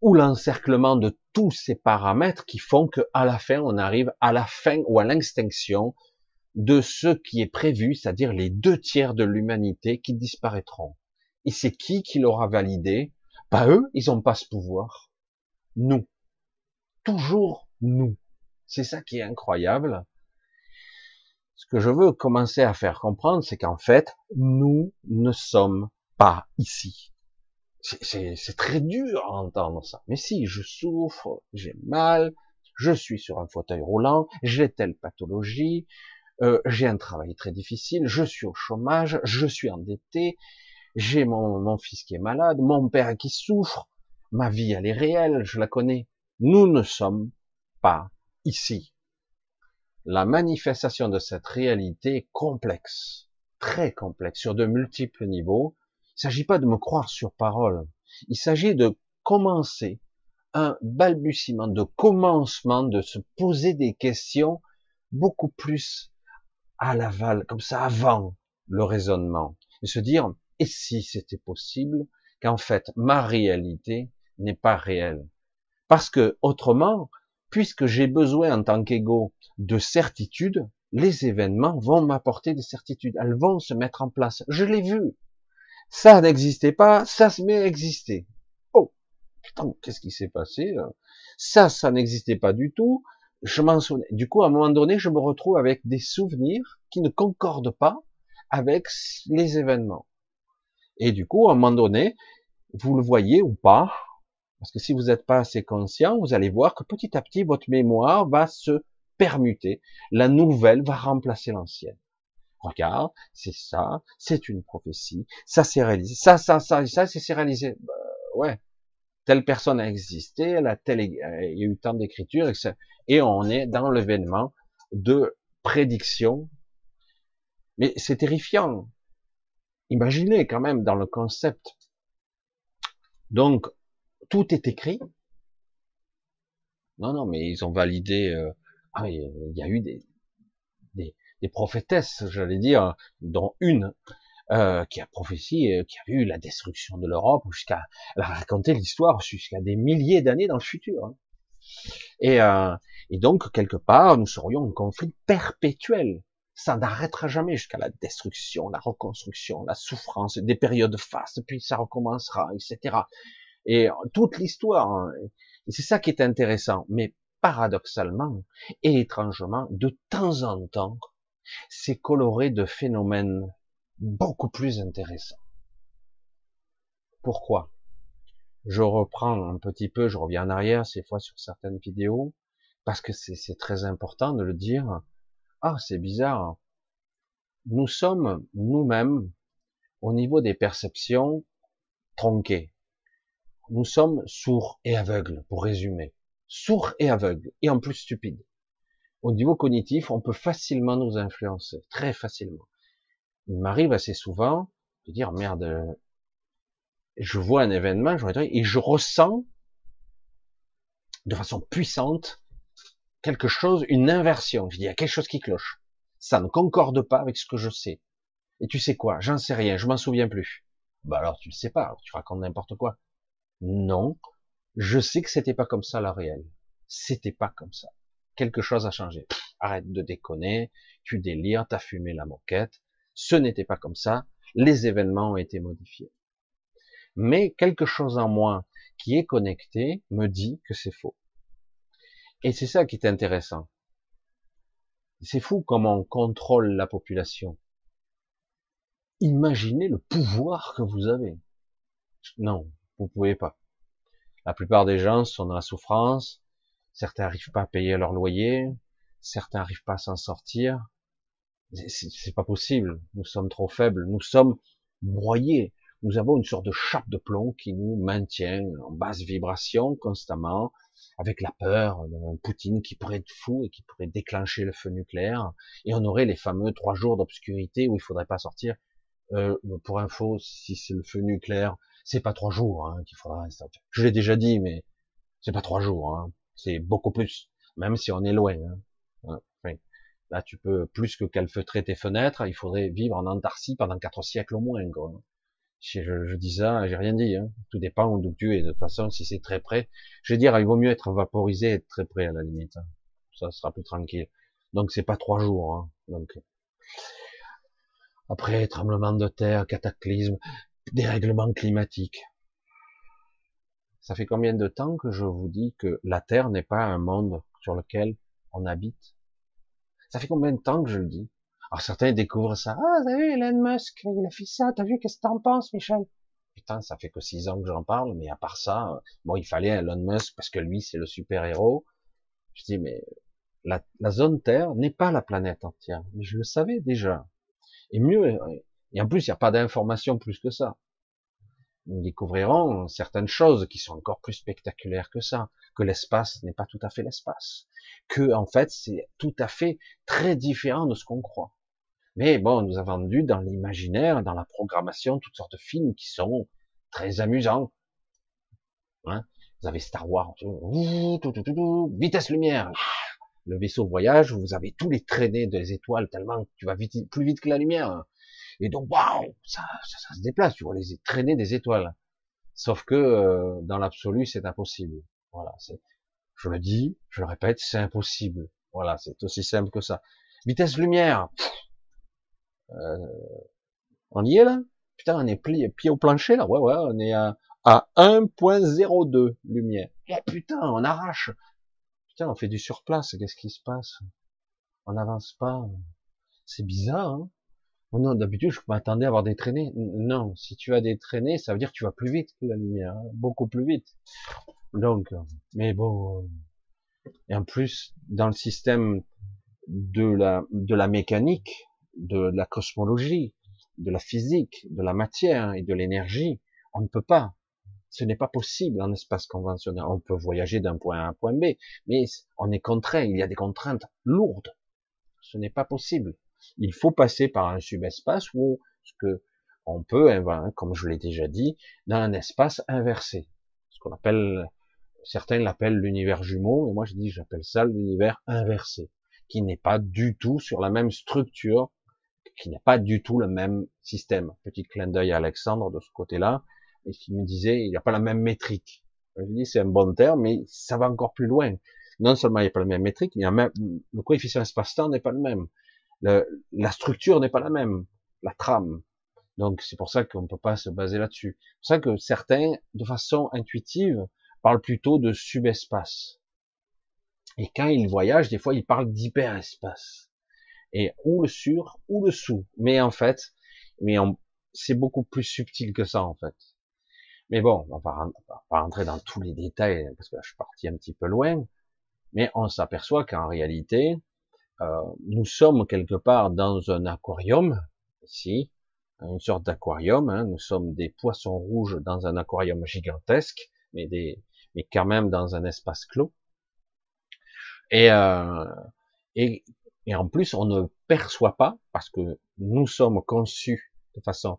ou l'encerclement de tous ces paramètres qui font que à la fin on arrive à la fin ou à l'extinction de ce qui est prévu, c'est-à-dire les deux tiers de l'humanité qui disparaîtront. Et c'est qui qui l'aura validé? Pas eux, ils n'ont pas ce pouvoir. Nous. Toujours nous. C'est ça qui est incroyable. Ce que je veux commencer à faire comprendre, c'est qu'en fait, nous ne sommes pas ici. C'est très dur à entendre ça. Mais si, je souffre, j'ai mal, je suis sur un fauteuil roulant, j'ai telle pathologie, euh, j'ai un travail très difficile, je suis au chômage, je suis endetté, j'ai mon, mon fils qui est malade, mon père qui souffre, ma vie elle est réelle, je la connais. Nous ne sommes pas ici. La manifestation de cette réalité est complexe, très complexe, sur de multiples niveaux. Il ne s'agit pas de me croire sur parole. Il s'agit de commencer un balbutiement, de commencement, de se poser des questions beaucoup plus à l'aval, comme ça, avant le raisonnement. Et se dire, et si c'était possible qu'en fait, ma réalité n'est pas réelle? Parce que, autrement, puisque j'ai besoin en tant qu'ego de certitude, les événements vont m'apporter des certitudes. Elles vont se mettre en place. Je l'ai vu. Ça n'existait pas, ça se met à exister putain, qu'est-ce qui s'est passé Ça, ça n'existait pas du tout. Je m'en souviens. Du coup, à un moment donné, je me retrouve avec des souvenirs qui ne concordent pas avec les événements. Et du coup, à un moment donné, vous le voyez ou pas, parce que si vous n'êtes pas assez conscient, vous allez voir que petit à petit, votre mémoire va se permuter. La nouvelle va remplacer l'ancienne. Regarde, c'est ça, c'est une prophétie, ça s'est réalisé, ça, ça, ça, ça, c'est réalisé. Bah, ouais, telle personne a existé, elle a tel, il y a eu tant d'écritures, et on est dans l'événement de prédiction. Mais c'est terrifiant. Imaginez quand même dans le concept. Donc, tout est écrit. Non, non, mais ils ont validé. Euh, ah, il y a eu des, des, des prophétesses, j'allais dire, dont une euh, qui a prophétie, euh, qui a vu la destruction de l'Europe, jusqu'à elle a raconté l'histoire jusqu'à des milliers d'années dans le futur. Hein. Et, euh, et donc quelque part, nous serions en conflit perpétuel. Ça n'arrêtera jamais jusqu'à la destruction, la reconstruction, la souffrance, des périodes fastes, puis ça recommencera, etc. Et toute l'histoire. Hein. C'est ça qui est intéressant. Mais paradoxalement et étrangement, de temps en temps, c'est coloré de phénomènes beaucoup plus intéressant. Pourquoi? Je reprends un petit peu, je reviens en arrière ces fois sur certaines vidéos, parce que c'est très important de le dire. Ah, c'est bizarre. Nous sommes nous-mêmes, au niveau des perceptions, tronqués. Nous sommes sourds et aveugles, pour résumer. Sourds et aveugles, et en plus stupides. Au niveau cognitif, on peut facilement nous influencer, très facilement il m'arrive assez souvent de dire merde, je vois un événement, je et je ressens de façon puissante quelque chose, une inversion. Je dis, il y a quelque chose qui cloche. Ça ne concorde pas avec ce que je sais. Et tu sais quoi? J'en sais rien, je m'en souviens plus. Bah alors tu ne sais pas, tu racontes n'importe quoi. Non, je sais que c'était pas comme ça la réelle. C'était pas comme ça. Quelque chose a changé. arrête de déconner, tu délires, t'as fumé la moquette, ce n'était pas comme ça. Les événements ont été modifiés. Mais quelque chose en moi qui est connecté me dit que c'est faux. Et c'est ça qui est intéressant. C'est fou comment on contrôle la population. Imaginez le pouvoir que vous avez. Non, vous pouvez pas. La plupart des gens sont dans la souffrance. Certains n'arrivent pas à payer leur loyer. Certains n'arrivent pas à s'en sortir. C'est pas possible. Nous sommes trop faibles. Nous sommes broyés. Nous avons une sorte de chape de plomb qui nous maintient en basse vibration constamment, avec la peur d'un Poutine qui pourrait être fou et qui pourrait déclencher le feu nucléaire. Et on aurait les fameux trois jours d'obscurité où il faudrait pas sortir. Euh, pour info, si c'est le feu nucléaire, c'est pas trois jours hein, qu'il faudra. Je l'ai déjà dit, mais c'est pas trois jours. Hein. C'est beaucoup plus, même si on est loin. Hein. Là, tu peux plus que calfeutrer tes fenêtres. Il faudrait vivre en Antarctique pendant quatre siècles au moins. Quoi. Si je, je dis ça, j'ai rien dit. Hein. Tout dépend d'où tu es. De toute façon, si c'est très près, je veux dire, il vaut mieux être vaporisé et être très près à la limite. Hein. Ça sera plus tranquille. Donc c'est pas trois jours. Hein. Donc après, tremblement de terre, cataclysme, dérèglement climatique. Ça fait combien de temps que je vous dis que la Terre n'est pas un monde sur lequel on habite? Ça fait combien de temps que je le dis? Alors certains découvrent ça. Ah, t'as vu Elon Musk, il a fait ça. T'as vu Qu'est-ce que t'en penses, Michel? Putain, ça fait que six ans que j'en parle, mais à part ça, bon, il fallait Elon Musk parce que lui, c'est le super héros. Je dis, mais la, zone Terre n'est pas la planète entière. Je le savais déjà. Et mieux, et en plus, il n'y a pas d'informations plus que ça. Nous découvrirons certaines choses qui sont encore plus spectaculaires que ça, que l'espace n'est pas tout à fait l'espace, que en fait c'est tout à fait très différent de ce qu'on croit. Mais bon, nous avons vendu dans l'imaginaire, dans la programmation, toutes sortes de films qui sont très amusants. Hein? Vous avez Star Wars, vitesse lumière, le vaisseau voyage, vous avez tous les traînées des étoiles tellement que tu vas plus vite que la lumière. Et donc, waouh, ça, ça, se déplace, tu vois les traîner des étoiles. Sauf que euh, dans l'absolu, c'est impossible. Voilà, c'est, je le dis, je le répète, c'est impossible. Voilà, c'est aussi simple que ça. Vitesse lumière. Euh, on y est là? Putain, on est plié, pied au plancher là. Ouais, ouais, on est à, à 1.02 lumière. Oh putain, on arrache. Putain, on fait du surplace. Qu'est-ce qui se passe? On n'avance pas. C'est bizarre. Hein non, d'habitude, je m'attendais à avoir des traînées. Non, si tu as des traînées, ça veut dire que tu vas plus vite que la lumière, hein, beaucoup plus vite. Donc, mais bon, et en plus, dans le système de la mécanique, de la cosmologie, de la physique, de la matière et de l'énergie, on ne peut pas. Ce n'est pas possible en espace conventionnel. On peut voyager d'un point A à un point B, mais on est contraint. Il y a des contraintes lourdes. Ce n'est pas possible il faut passer par un subespace ou ce que on peut, hein, comme je l'ai déjà dit, dans un espace inversé. Ce qu'on appelle, certains l'appellent l'univers jumeau, mais moi je dis, j'appelle ça l'univers inversé, qui n'est pas du tout sur la même structure, qui n'a pas du tout le même système. Petit clin d'œil à Alexandre de ce côté-là, et qui me disait, il n'y a pas la même métrique. Je dis, c'est un bon terme, mais ça va encore plus loin. Non seulement il n'y a pas la même métrique, mais le coefficient espace-temps n'est pas le même la structure n'est pas la même, la trame. Donc c'est pour ça qu'on ne peut pas se baser là-dessus. C'est pour ça que certains, de façon intuitive, parlent plutôt de subespace. Et quand ils voyagent, des fois, ils parlent d'hyperespace. Et ou le sur, ou le sous. Mais en fait, mais c'est beaucoup plus subtil que ça, en fait. Mais bon, on va, pas rentrer dans tous les détails, parce que là, je suis parti un petit peu loin. Mais on s'aperçoit qu'en réalité, euh, nous sommes quelque part dans un aquarium, ici, une sorte d'aquarium. Hein, nous sommes des poissons rouges dans un aquarium gigantesque, mais des, mais quand même dans un espace clos. Et, euh, et, et en plus, on ne perçoit pas parce que nous sommes conçus de façon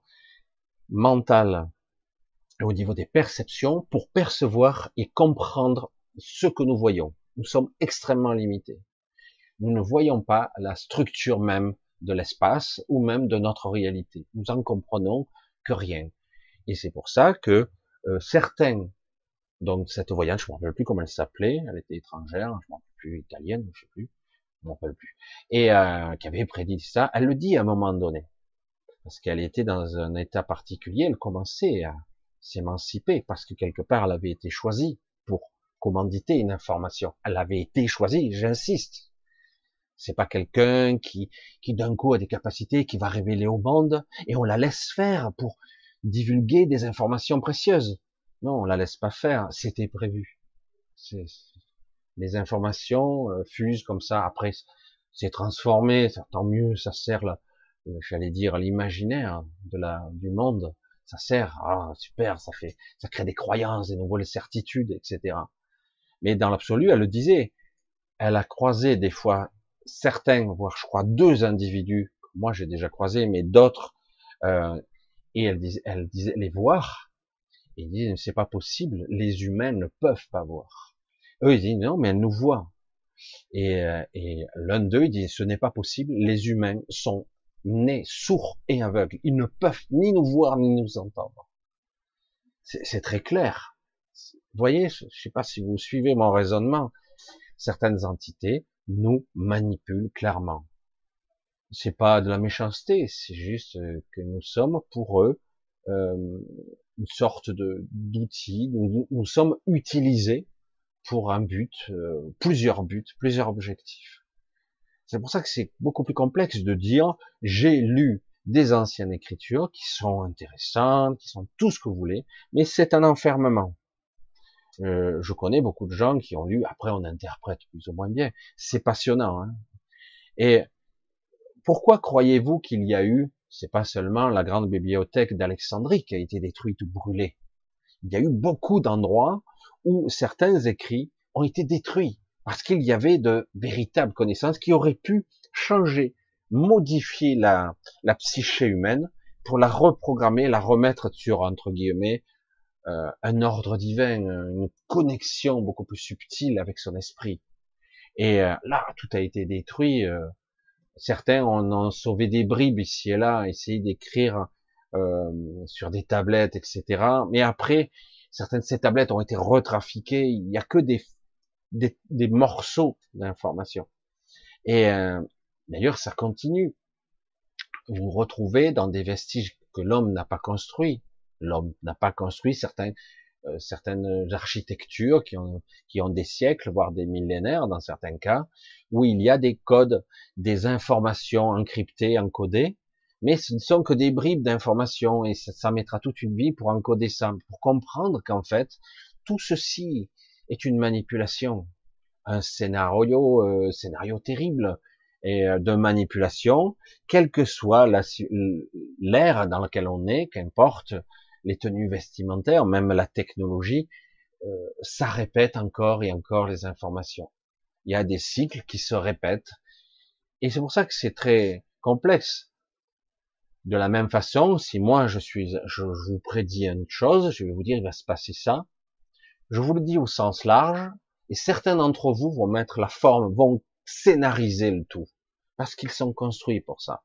mentale au niveau des perceptions pour percevoir et comprendre ce que nous voyons. Nous sommes extrêmement limités nous ne voyons pas la structure même de l'espace ou même de notre réalité. Nous en comprenons que rien. Et c'est pour ça que euh, certains, donc cette voyante, je ne rappelle plus comment elle s'appelait, elle était étrangère, je ne me rappelle plus, italienne, je sais plus, je me rappelle plus, et euh, qui avait prédit ça, elle le dit à un moment donné, parce qu'elle était dans un état particulier, elle commençait à s'émanciper, parce que quelque part elle avait été choisie pour commanditer une information. Elle avait été choisie, j'insiste, c'est pas quelqu'un qui, qui d'un coup a des capacités, qui va révéler au monde, et on la laisse faire pour divulguer des informations précieuses. Non, on la laisse pas faire. C'était prévu. Les informations euh, fusent comme ça. Après, c'est transformé. Tant mieux, ça sert, j'allais dire, l'imaginaire de la du monde. Ça sert. Ah, super, ça fait, ça crée des croyances, des nouvelles certitudes, etc. Mais dans l'absolu, elle le disait. Elle a croisé des fois certains, voire je crois deux individus, moi j'ai déjà croisé, mais d'autres, euh, et elle disait, elle disait les voir, et ils disent c'est pas possible, les humains ne peuvent pas voir. Eux ils disent non mais elle nous voit. Et, euh, et l'un d'eux dit ce n'est pas possible, les humains sont nés sourds et aveugles, ils ne peuvent ni nous voir ni nous entendre. C'est très clair. Vous voyez, je sais pas si vous suivez mon raisonnement. Certaines entités nous manipulent clairement. C'est pas de la méchanceté, c'est juste euh, que nous sommes pour eux euh, une sorte de d'outil. Nous, nous, sommes utilisés pour un but, euh, plusieurs buts, plusieurs objectifs. C'est pour ça que c'est beaucoup plus complexe de dire j'ai lu des anciennes écritures qui sont intéressantes, qui sont tout ce que vous voulez, mais c'est un enfermement. Euh, je connais beaucoup de gens qui ont lu, après on interprète plus ou moins bien, c'est passionnant. Hein Et pourquoi croyez-vous qu'il y a eu, c'est pas seulement la grande bibliothèque d'Alexandrie qui a été détruite ou brûlée, il y a eu beaucoup d'endroits où certains écrits ont été détruits parce qu'il y avait de véritables connaissances qui auraient pu changer, modifier la, la psyché humaine pour la reprogrammer, la remettre sur, entre guillemets, euh, un ordre divin, une connexion beaucoup plus subtile avec son esprit. Et euh, là, tout a été détruit. Euh, certains en ont sauvé des bribes ici et là, essayé d'écrire sur des tablettes, etc. Mais après, certaines de ces tablettes ont été retrafiquées. Il n'y a que des, des, des morceaux d'informations. Et d'ailleurs, ça continue. Vous vous retrouvez dans des vestiges que l'homme n'a pas construits L'homme n'a pas construit certains, euh, certaines architectures qui ont, qui ont des siècles, voire des millénaires dans certains cas, où il y a des codes, des informations encryptées, encodées, mais ce ne sont que des bribes d'informations et ça, mettra toute une vie pour encoder ça, pour comprendre qu'en fait, tout ceci est une manipulation, un scénario, euh, scénario terrible et euh, de manipulation, quelle que soit l'ère dans laquelle on est, qu'importe, les tenues vestimentaires, même la technologie, euh, ça répète encore et encore les informations. Il y a des cycles qui se répètent. Et c'est pour ça que c'est très complexe. De la même façon, si moi je suis, je, vous prédis une chose, je vais vous dire il va se passer ça. Je vous le dis au sens large, et certains d'entre vous vont mettre la forme, vont scénariser le tout, parce qu'ils sont construits pour ça.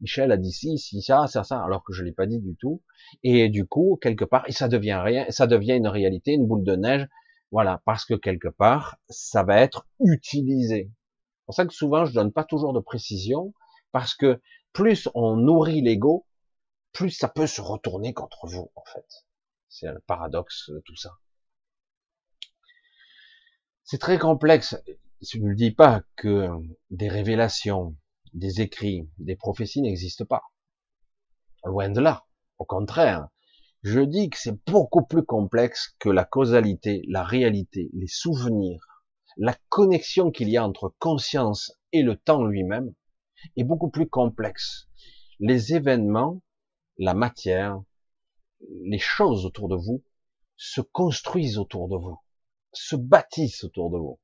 Michel a dit si, si, ça, ça, ça, alors que je l'ai pas dit du tout. Et du coup, quelque part, et ça devient rien, ça devient une réalité, une boule de neige. Voilà, parce que quelque part, ça va être utilisé. C'est pour ça que souvent, je donne pas toujours de précision, parce que plus on nourrit l'ego, plus ça peut se retourner contre vous, en fait. C'est le paradoxe de tout ça. C'est très complexe. Je ne dis pas que des révélations, des écrits, des prophéties n'existent pas. Loin de là. Au contraire, je dis que c'est beaucoup plus complexe que la causalité, la réalité, les souvenirs, la connexion qu'il y a entre conscience et le temps lui-même est beaucoup plus complexe. Les événements, la matière, les choses autour de vous se construisent autour de vous, se bâtissent autour de vous.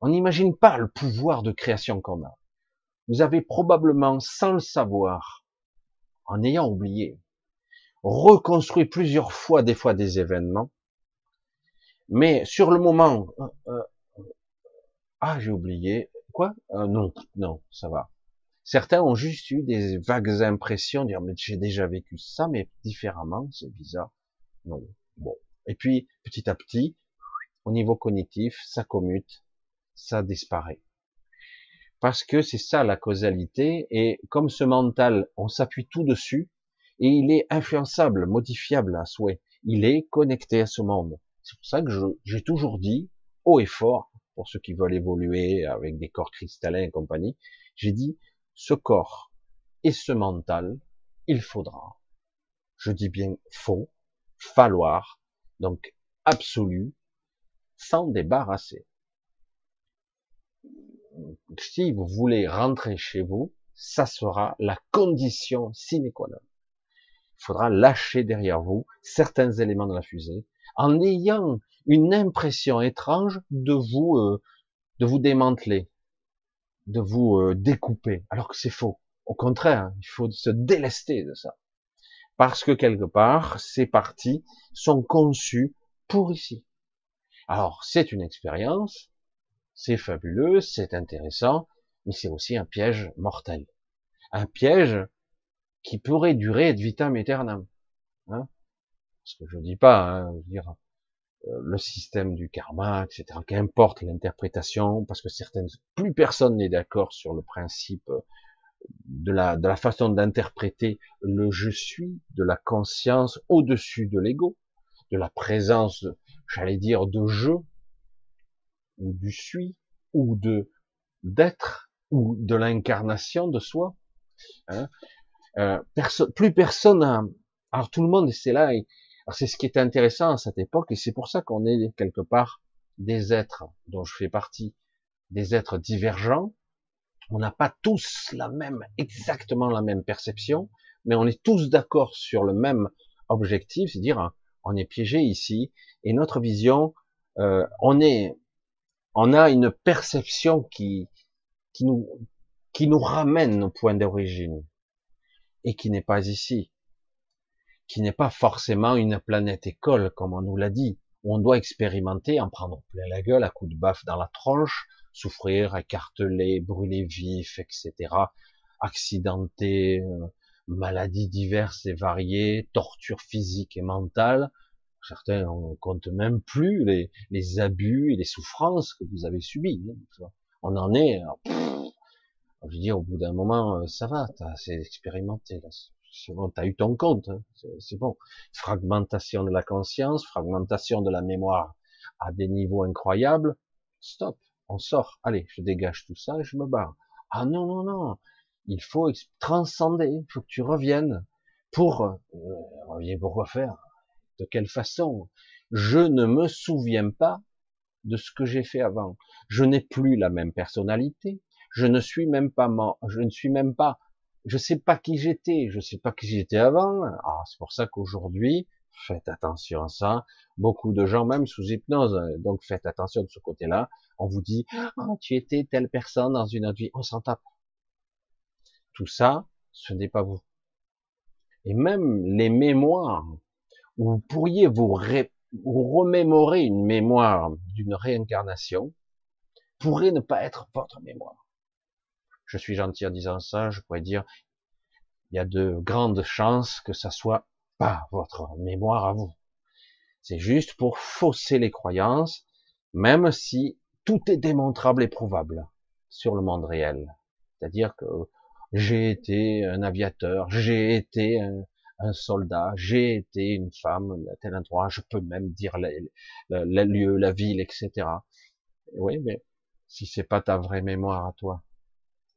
On n'imagine pas le pouvoir de création qu'on a vous avez probablement, sans le savoir, en ayant oublié, reconstruit plusieurs fois des fois des événements, mais sur le moment, euh, euh, ah j'ai oublié, quoi? Euh, Non, non, ça va. Certains ont juste eu des vagues impressions, dire mais j'ai déjà vécu ça, mais différemment, c'est bizarre. Non, bon. Et puis petit à petit, au niveau cognitif, ça commute, ça disparaît parce que c'est ça la causalité, et comme ce mental, on s'appuie tout dessus, et il est influençable, modifiable à souhait. Il est connecté à ce monde. C'est pour ça que j'ai toujours dit, haut et fort, pour ceux qui veulent évoluer avec des corps cristallins et compagnie, j'ai dit, ce corps et ce mental, il faudra, je dis bien faux, falloir, donc absolu, s'en débarrasser si vous voulez rentrer chez vous, ça sera la condition sine qua non. Il faudra lâcher derrière vous certains éléments de la fusée en ayant une impression étrange de vous, euh, de vous démanteler, de vous euh, découper, alors que c'est faux. Au contraire, il faut se délester de ça. Parce que quelque part, ces parties sont conçues pour ici. Alors, c'est une expérience, c'est fabuleux, c'est intéressant, mais c'est aussi un piège mortel. Un piège qui pourrait durer et vitam aeternam. Hein Parce que je dis pas, hein, dire, euh, le système du karma, etc. Qu'importe l'interprétation, parce que certaines, plus personne n'est d'accord sur le principe de la, de la façon d'interpréter le je suis, de la conscience au-dessus de l'ego, de la présence, j'allais dire, de je, ou du suis, ou de d'être, ou de l'incarnation de soi. Hein. Euh, plus personne alors tout le monde c'est là, et, c'est ce qui est intéressant à cette époque, et c'est pour ça qu'on est quelque part des êtres dont je fais partie, des êtres divergents. On n'a pas tous la même, exactement la même perception, mais on est tous d'accord sur le même objectif, c'est à dire on est piégé ici, et notre vision, euh, on est, on a une perception qui, qui nous, qui nous ramène au point d'origine, et qui n'est pas ici, qui n'est pas forcément une planète école, comme on nous l'a dit, on doit expérimenter, en prendre plein la gueule, à coups de baffe dans la tronche, souffrir, écarteler, brûler vif, etc., accidenté, euh, maladies diverses et variées, torture physique et mentale. Certains on compte même plus les, abus et les souffrances que vous avez subies. Hein, on en est, je veux dire, au bout d'un moment, euh, ça va, t'as assez expérimenté, là. C'est t'as eu ton compte, hein, c'est bon. Fragmentation de la conscience, fragmentation de la mémoire à des niveaux incroyables. Stop, on sort. Allez, je dégage tout ça et je me barre. Ah non, non, non. Il faut transcender, il faut que tu reviennes. Pour, euh, reviens pour quoi faire De quelle façon? Je ne me souviens pas de ce que j'ai fait avant. Je n'ai plus la même personnalité. Je ne suis même pas mort. Je ne suis même pas. Je sais pas qui j'étais. Je sais pas qui j'étais avant. Ah, c'est pour ça qu'aujourd'hui, faites attention à ça. Beaucoup de gens, même sous hypnose, donc faites attention de ce côté-là. On vous dit, oh, tu étais telle personne dans une autre vie. On s'en tape. Tout ça, ce n'est pas vous. Et même les mémoires, vous pourriez vous, vous remémorer une mémoire d'une réincarnation, pourrait ne pas être votre mémoire je suis gentil en disant ça, je pourrais dire, il y a de grandes chances que ça soit pas votre mémoire à vous. C'est juste pour fausser les croyances, même si tout est démontrable et prouvable sur le monde réel. C'est-à-dire que j'ai été un aviateur, j'ai été un, soldat, j'ai été une femme tel endroit, je peux même dire le lieu, la ville, etc. Oui, mais si c'est pas ta vraie mémoire à toi,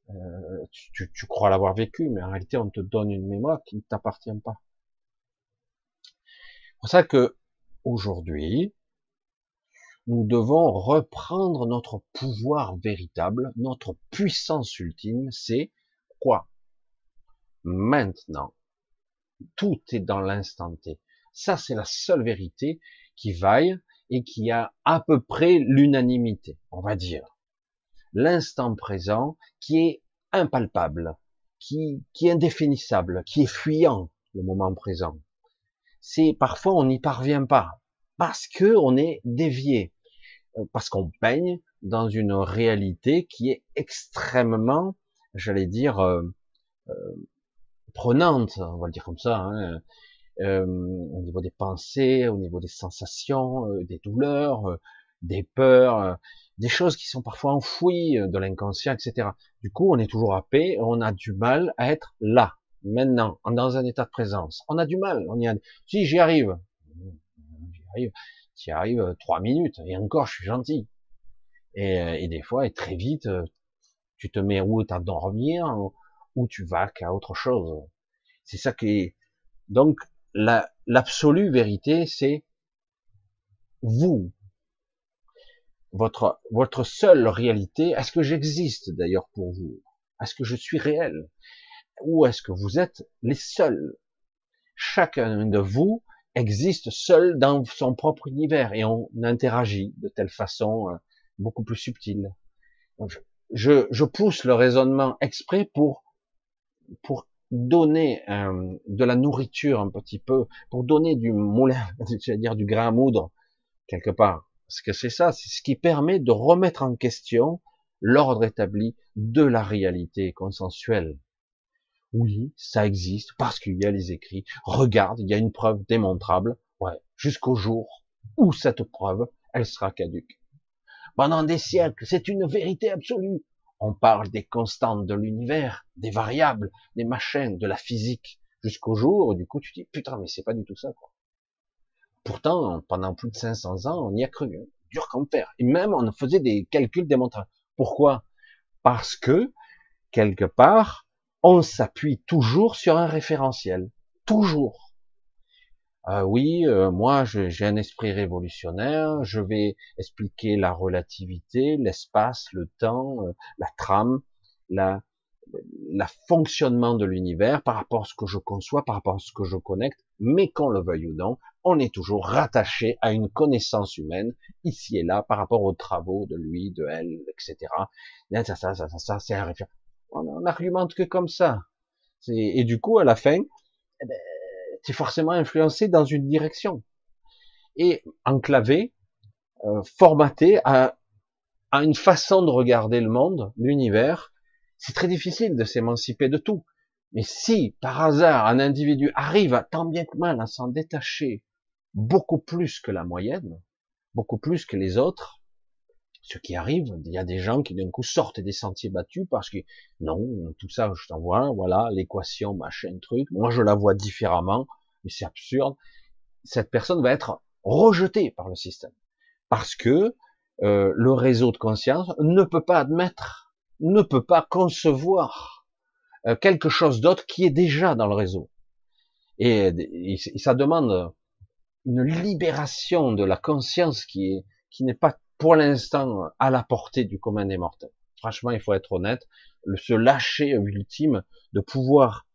euh, tu, tu, crois l'avoir vécu, mais en réalité, on te donne une mémoire qui ne t'appartient pas. C'est pour ça que aujourd'hui, nous devons reprendre notre pouvoir véritable, notre puissance ultime, c'est quoi? Maintenant. Tout est dans l'instant T. Ça, c'est la seule vérité qui vaille et qui a à peu près l'unanimité, on va dire l'instant présent qui est impalpable, qui, qui est indéfinissable, qui est fuyant, le moment présent. C'est parfois on n'y parvient pas parce que on est dévié, euh, parce qu'on peigne dans une réalité qui est extrêmement, j'allais dire, euh, euh, prenante, on va le dire comme ça, hein, au niveau des pensées, au niveau des sensations, des douleurs, des peurs, des choses qui sont parfois enfouies euh, de l'inconscient, etc. Du coup, on est toujours à paix, on a du mal à être là, maintenant, dans un état de présence. On a du mal, on y a... Si j'y arrive, j'y arrive, j'y arrive euh, trois minutes, et encore, je suis gentil. Et, euh, et des fois, et très vite, tu te mets où à dormir, ou tu vas qu'à autre chose. C'est ça qui est... Donc, l'absolue vérité, c'est vous, votre, votre seule réalité, est-ce que j'existe d'ailleurs pour vous? Est-ce que je suis réel? Ou est-ce que vous êtes les seuls? Chacun de vous existe seul dans son propre univers et on interagit de telle façon euh, beaucoup plus subtile. Je, je, pousse le raisonnement exprès pour, pour donner euh, de la nourriture un petit peu, pour donner du moulin, c'est-à-dire du grain à moudre quelque part parce que c'est ça, c'est ce qui permet de remettre en question l'ordre établi de la réalité consensuelle. Oui, ça existe parce qu'il y a les écrits. Regarde, il y a une preuve démontrable. Ouais, jusqu'au jour où cette preuve, elle sera caduque. Pendant des siècles, c'est une vérité absolue. On parle des constantes de l'univers, des variables, des machins, de la physique, jusqu'au jour du coup tu dis putain mais c'est pas du tout ça quoi. Pourtant pendant plus de 500 ans on y a cru, hein. dur comme fer. Et même on faisait des calculs démontrants. Pourquoi? Parce que quelque part on s'appuie toujours sur un référentiel, toujours. Euh, oui, euh, moi j'ai un esprit révolutionnaire, je vais expliquer la relativité, l'espace, le temps, euh, la trame, la, la fonctionnement de l'univers par rapport à ce que je conçois, par rapport à ce que je connecte, mais qu'on le veuille ou non, on est toujours rattaché à une connaissance humaine, ici et là, par rapport aux travaux de lui, de elle, etc. Ça, ça, ça, ça, ça c'est un référent. On n'argumente que comme ça. Et du coup, à la fin, eh ben, c'est forcément influencé dans une direction et enclavé, euh, formaté à, à une façon de regarder le monde, l'univers. C'est très difficile de s'émanciper de tout. Mais si par hasard un individu arrive à tant bien que mal à s'en détacher beaucoup plus que la moyenne, beaucoup plus que les autres, ce qui arrive, il y a des gens qui d'un coup sortent des sentiers battus parce que non, tout ça, je t'envoie, voilà, l'équation, machin, truc. Moi, je la vois différemment, mais c'est absurde. Cette personne va être rejetée par le système parce que euh, le réseau de conscience ne peut pas admettre, ne peut pas concevoir euh, quelque chose d'autre qui est déjà dans le réseau. Et, et, ça demande une libération de la conscience qui est qui n'est pas pour l'instant à la portée du commun des mortels. Franchement, il faut être honnête, le, se lâcher ultime de pouvoir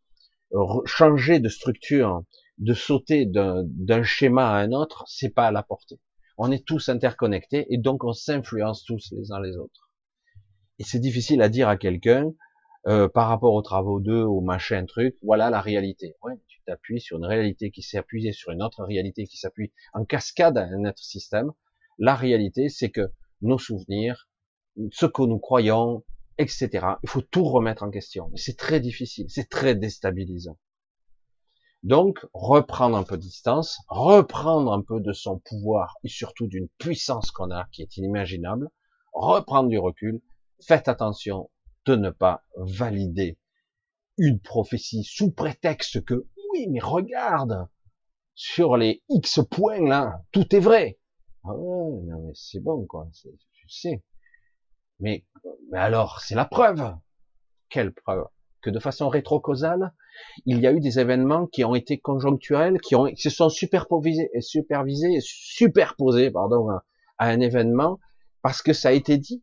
changer de structure, de sauter d'un schéma à un autre, c'est pas à la portée. On est tous interconnectés et donc on s'influence tous les uns les autres. Et c'est difficile à dire à quelqu'un euh, par rapport aux travaux d'eux, au machin truc, voilà la réalité. Ouais, tu t'appuies sur une réalité qui s'est appuyée sur une autre réalité qui s'appuie en cascade à un autre système. La réalité, c'est que nos souvenirs, ce que nous croyons, etc. Il faut tout remettre en question. C'est très difficile, c'est très déstabilisant. Donc, reprendre un peu de distance, reprendre un peu de son pouvoir et surtout d'une puissance qu'on a qui est inimaginable, reprendre du recul, faites attention de ne pas valider une prophétie sous prétexte que oui, mais regarde, sur les X points là, tout est vrai. Ah non mais c'est bon quoi, tu sais. Mais, mais alors, c'est la preuve. Quelle preuve? Que de façon rétrocausale, il y a eu des événements qui ont été conjoncturels, qui, ont, qui se sont superposés, supervisés, superposés, pardon, à un événement parce que ça a été dit.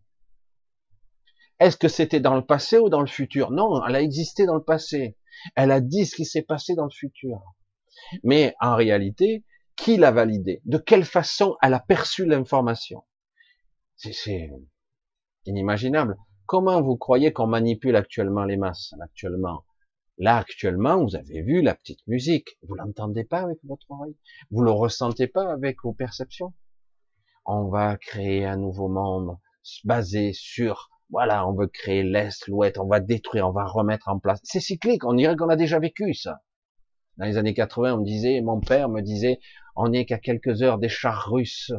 Est-ce que c'était dans le passé ou dans le futur? Non, elle a existé dans le passé. Elle a dit ce qui s'est passé dans le futur. Mais en réalité, qui l'a validé De quelle façon elle a perçu l'information C'est inimaginable. Comment vous croyez qu'on manipule actuellement les masses? Actuellement, là actuellement, vous avez vu la petite musique. Vous l'entendez pas avec votre oreille Vous le ressentez pas avec vos perceptions On va créer un nouveau monde basé sur voilà, on veut créer l'Est, l'Ouest, on va détruire, on va remettre en place. C'est cyclique, on dirait qu'on a déjà vécu ça. Dans les années 80, on me disait, mon père me disait, on n'est qu'à quelques heures des chars russes.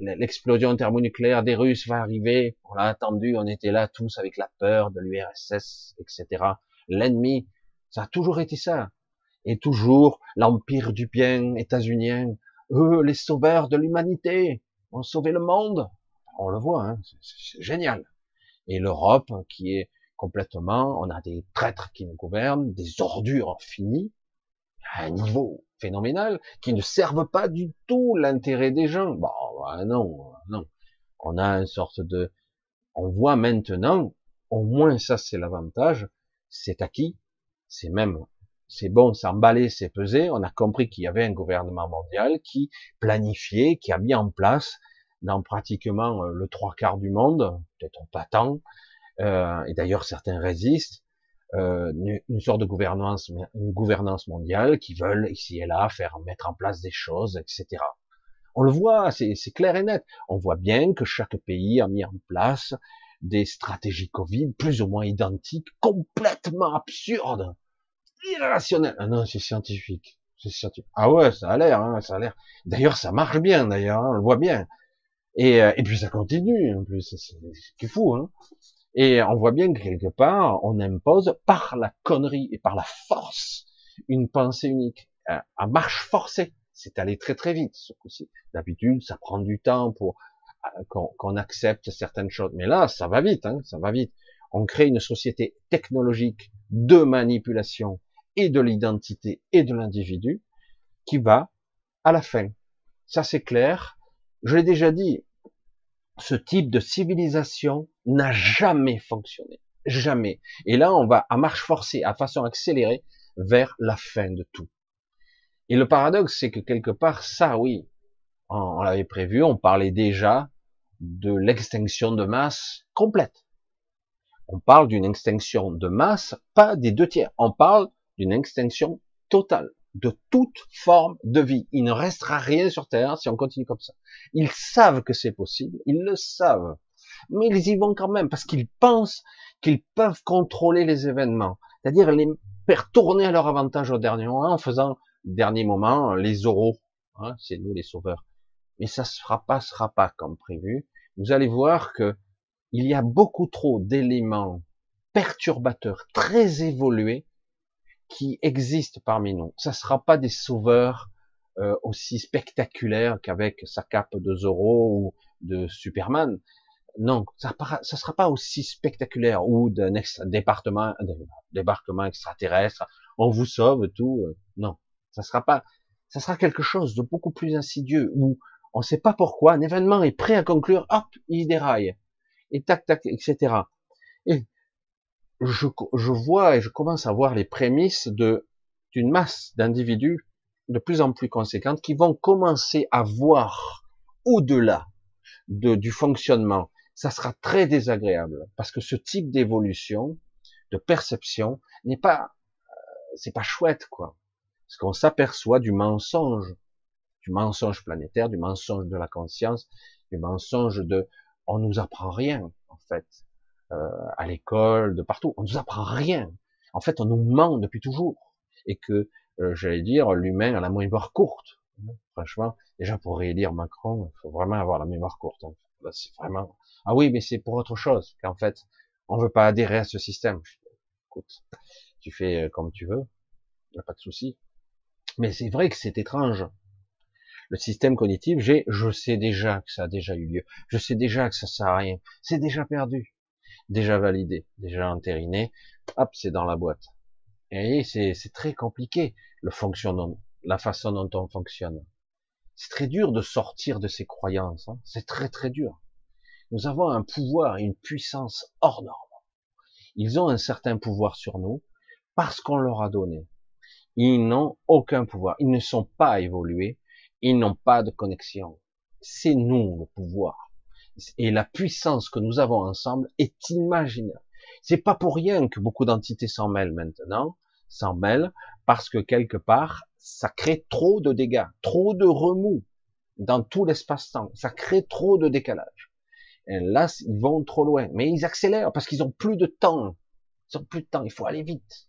L'explosion thermonucléaire des Russes va arriver. On l'a attendu, on était là tous avec la peur de l'URSS, etc. L'ennemi, ça a toujours été ça. Et toujours l'empire du bien états-unien, eux, les sauveurs de l'humanité, ont sauvé le monde on le voit, hein, c'est génial. Et l'Europe qui est complètement, on a des traîtres qui nous gouvernent, des ordures finies, à un niveau phénoménal, qui ne servent pas du tout l'intérêt des gens. Bon, bah, non, non. On a une sorte de, on voit maintenant, au moins ça c'est l'avantage, c'est acquis, c'est même, c'est bon, c'est emballé, c'est pesé, on a compris qu'il y avait un gouvernement mondial qui planifiait, qui a mis en place dans pratiquement euh, le trois quarts du monde, peut-être pas tant, euh, et d'ailleurs certains résistent, euh, une, sorte de gouvernance, une gouvernance mondiale qui veulent ici et là faire mettre en place des choses, etc. On le voit, c'est clair et net. On voit bien que chaque pays a mis en place des stratégies Covid plus ou moins identiques, complètement absurdes, irrationnelles. Ah non, c'est scientifique. Scientifique. Ah ouais, ça a l'air, hein, ça a l'air. D'ailleurs, ça marche bien, d'ailleurs, hein, on le voit bien. Et, euh, et puis ça continue, en plus, c'est fou, hein. Et on voit bien que quelque part, on impose par la connerie et par la force une pensée unique, à marche forcée. C'est aller très très vite, ce. D'habitude, ça prend du temps pour euh, qu'on accepte certaines choses. Mais là, ça va vite, hein, ça va vite. On crée une société technologique de manipulation et de l'identité et de l'individu qui va à la fin. Ça c'est clair. Je l'ai déjà dit, ce type de civilisation n'a jamais fonctionné. Jamais. Et là, on va à marche forcée, à façon accélérée, vers la fin de tout. Et le paradoxe, c'est que quelque part, ça, oui, on, l'avait prévu, on parlait déjà de l'extinction de masse complète. On parle d'une extinction de masse, pas des deux tiers. On parle d'une extinction totale de toute forme de vie. Il ne restera rien sur Terre si on continue comme ça. Ils savent que c'est possible, ils le savent, mais ils y vont quand même parce qu'ils pensent qu'ils peuvent contrôler les événements, c'est-à-dire les faire tourner à leur avantage au dernier moment en faisant dernier moment les oraux. Hein, c'est nous les sauveurs. Mais ça se fera pas, sera pas comme prévu. Vous allez voir que il y a beaucoup trop d'éléments perturbateurs très évolués qui existent parmi nous. Ça ne sera pas des sauveurs euh, aussi spectaculaires qu'avec sa cape de Zorro ou de Superman. Non, ça ne sera pas aussi spectaculaire ou d'un département, débarquement extraterrestre. On vous sauve tout. Euh, non, ça sera pas. Ça sera quelque chose de beaucoup plus insidieux où on ne sait pas pourquoi un événement est prêt à conclure, hop, il déraille et tac tac, etc. Et je, je vois et je commence à voir les prémices de d'une masse d'individus de plus en plus conséquentes qui vont commencer à voir au-delà de, du fonctionnement. Ça sera très désagréable parce que ce type d'évolution, de perception, n'est pas, euh, c'est pas chouette quoi. Parce qu'on s'aperçoit du mensonge, du mensonge planétaire, du mensonge de la conscience, du mensonge de, on nous apprend rien en fait. Euh, à l'école, de partout. On nous apprend rien. En fait, on nous ment depuis toujours. Et que, euh, j'allais dire, l'humain a la mémoire courte. Franchement, déjà pour réélire Macron, il faut vraiment avoir la mémoire courte. Hein. c'est vraiment. Ah oui, mais c'est pour autre chose. Qu'en fait, on veut pas adhérer à ce système. Écoute, tu fais euh, comme tu veux, y a pas de souci. Mais c'est vrai que c'est étrange. Le système cognitif, j'ai, je sais déjà que ça a déjà eu lieu. Je sais déjà que ça sert à rien. C'est déjà perdu déjà validé, déjà entériné, hop, c'est dans la boîte. Et c'est très compliqué le fonctionnement, la façon dont on fonctionne. C'est très dur de sortir de ces croyances. Hein. C'est très très dur. Nous avons un pouvoir et une puissance hors norme. Ils ont un certain pouvoir sur nous parce qu'on leur a donné. Ils n'ont aucun pouvoir. Ils ne sont pas évolués. Ils n'ont pas de connexion. C'est nous le pouvoir et la puissance que nous avons ensemble est imaginaire. C'est pas pour rien que beaucoup d'entités s'en mêlent maintenant, s'en mêlent parce que quelque part, ça crée trop de dégâts, trop de remous dans tout l'espace-temps. Ça crée trop de décalage. Et là, ils vont trop loin. Mais ils accélèrent parce qu'ils ont plus de temps. Ils ont plus de temps. Il faut aller vite.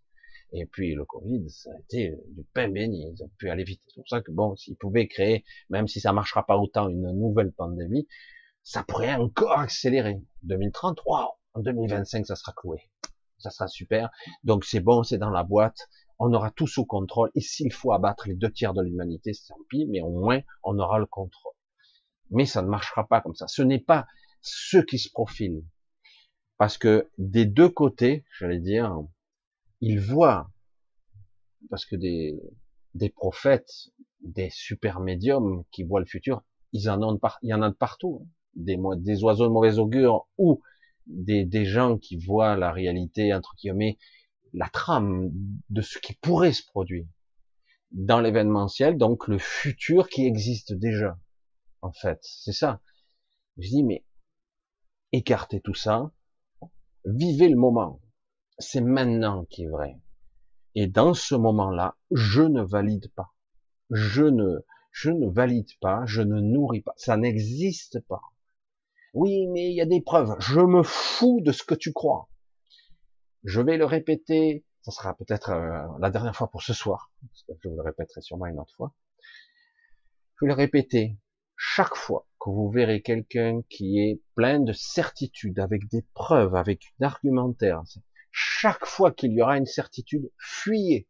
Et puis le Covid, ça a été du pain béni. Ils ont pu aller vite. C'est pour ça que bon, s'ils pouvaient créer, même si ça marchera pas autant, une nouvelle pandémie, ça pourrait encore accélérer. 2030, waouh, en 2025, ça sera cloué. Ça sera super. Donc c'est bon, c'est dans la boîte. On aura tout sous contrôle. Et s'il faut abattre les deux tiers de l'humanité, c'est tant pis, mais au moins, on aura le contrôle. Mais ça ne marchera pas comme ça. Ce n'est pas ceux qui se profilent. Parce que des deux côtés, j'allais dire, ils voient, parce que des, des prophètes, des super médiums qui voient le futur, ils en ont, il y en a de partout. Des, des oiseaux de mauvais augure ou des, des gens qui voient la réalité, entre guillemets, la trame de ce qui pourrait se produire dans l'événementiel, donc le futur qui existe déjà, en fait. C'est ça. Je dis, mais écartez tout ça, vivez le moment. C'est maintenant qui est vrai. Et dans ce moment-là, je ne valide pas. Je ne, je ne valide pas, je ne nourris pas. Ça n'existe pas. Oui, mais il y a des preuves. Je me fous de ce que tu crois. Je vais le répéter. Ça sera peut-être euh, la dernière fois pour ce soir. je vous le répéterai sûrement une autre fois. Je vais le répéter chaque fois que vous verrez quelqu'un qui est plein de certitude, avec des preuves, avec une argumentaire. Chaque fois qu'il y aura une certitude, fuyez.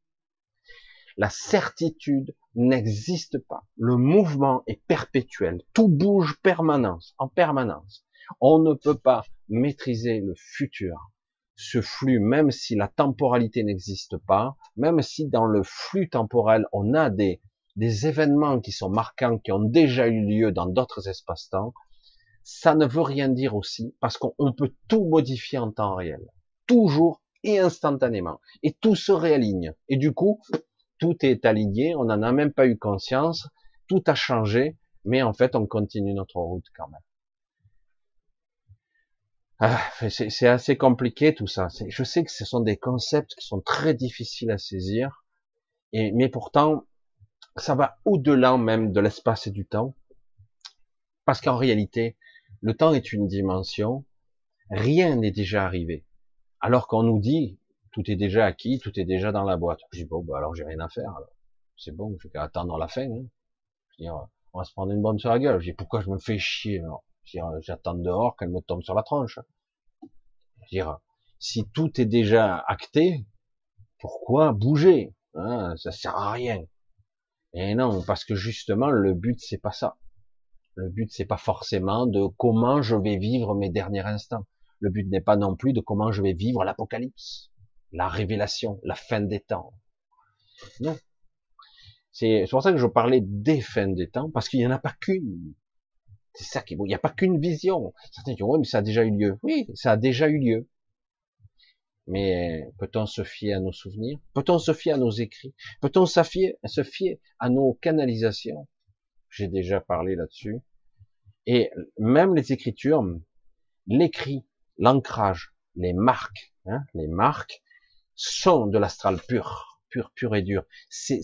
La certitude n'existe pas. Le mouvement est perpétuel. Tout bouge permanence, en permanence. On ne peut pas maîtriser le futur. Ce flux, même si la temporalité n'existe pas, même si dans le flux temporel on a des, des événements qui sont marquants, qui ont déjà eu lieu dans d'autres espaces-temps, ça ne veut rien dire aussi, parce qu'on peut tout modifier en temps réel, toujours et instantanément, et tout se réaligne. Et du coup, tout est aligné, on n'en a même pas eu conscience, tout a changé, mais en fait, on continue notre route quand même. Ah, c'est assez compliqué tout ça. Je sais que ce sont des concepts qui sont très difficiles à saisir, mais pourtant, ça va au-delà même de l'espace et du temps, parce qu'en réalité, le temps est une dimension, rien n'est déjà arrivé. Alors qu'on nous dit, tout est déjà acquis, tout est déjà dans la boîte. Je dis, bon, bah alors j'ai rien à faire. C'est bon, je vais attendre la fin. Hein. Je dis, on va se prendre une bonne sur la gueule. Je dis, pourquoi je me fais chier J'attends dehors qu'elle me tombe sur la tronche. Je dire, si tout est déjà acté, pourquoi bouger hein? Ça sert à rien. Et non, parce que justement, le but, c'est pas ça. Le but, c'est pas forcément de comment je vais vivre mes derniers instants. Le but n'est pas non plus de comment je vais vivre l'apocalypse, la révélation, la fin des temps. Non. C'est pour ça que je parlais des fins des temps, parce qu'il n'y en a pas qu'une. C'est ça qui est beau. Il n'y a pas qu'une vision. Certains disent, oui, mais ça a déjà eu lieu. Oui, ça a déjà eu lieu. Mais peut-on se fier à nos souvenirs? Peut-on se fier à nos écrits? Peut-on se fier, à nos canalisations? J'ai déjà parlé là-dessus. Et même les écritures, l'écrit, l'ancrage, les marques, hein, les marques sont de l'astral pur, pur, pur et dur. C'est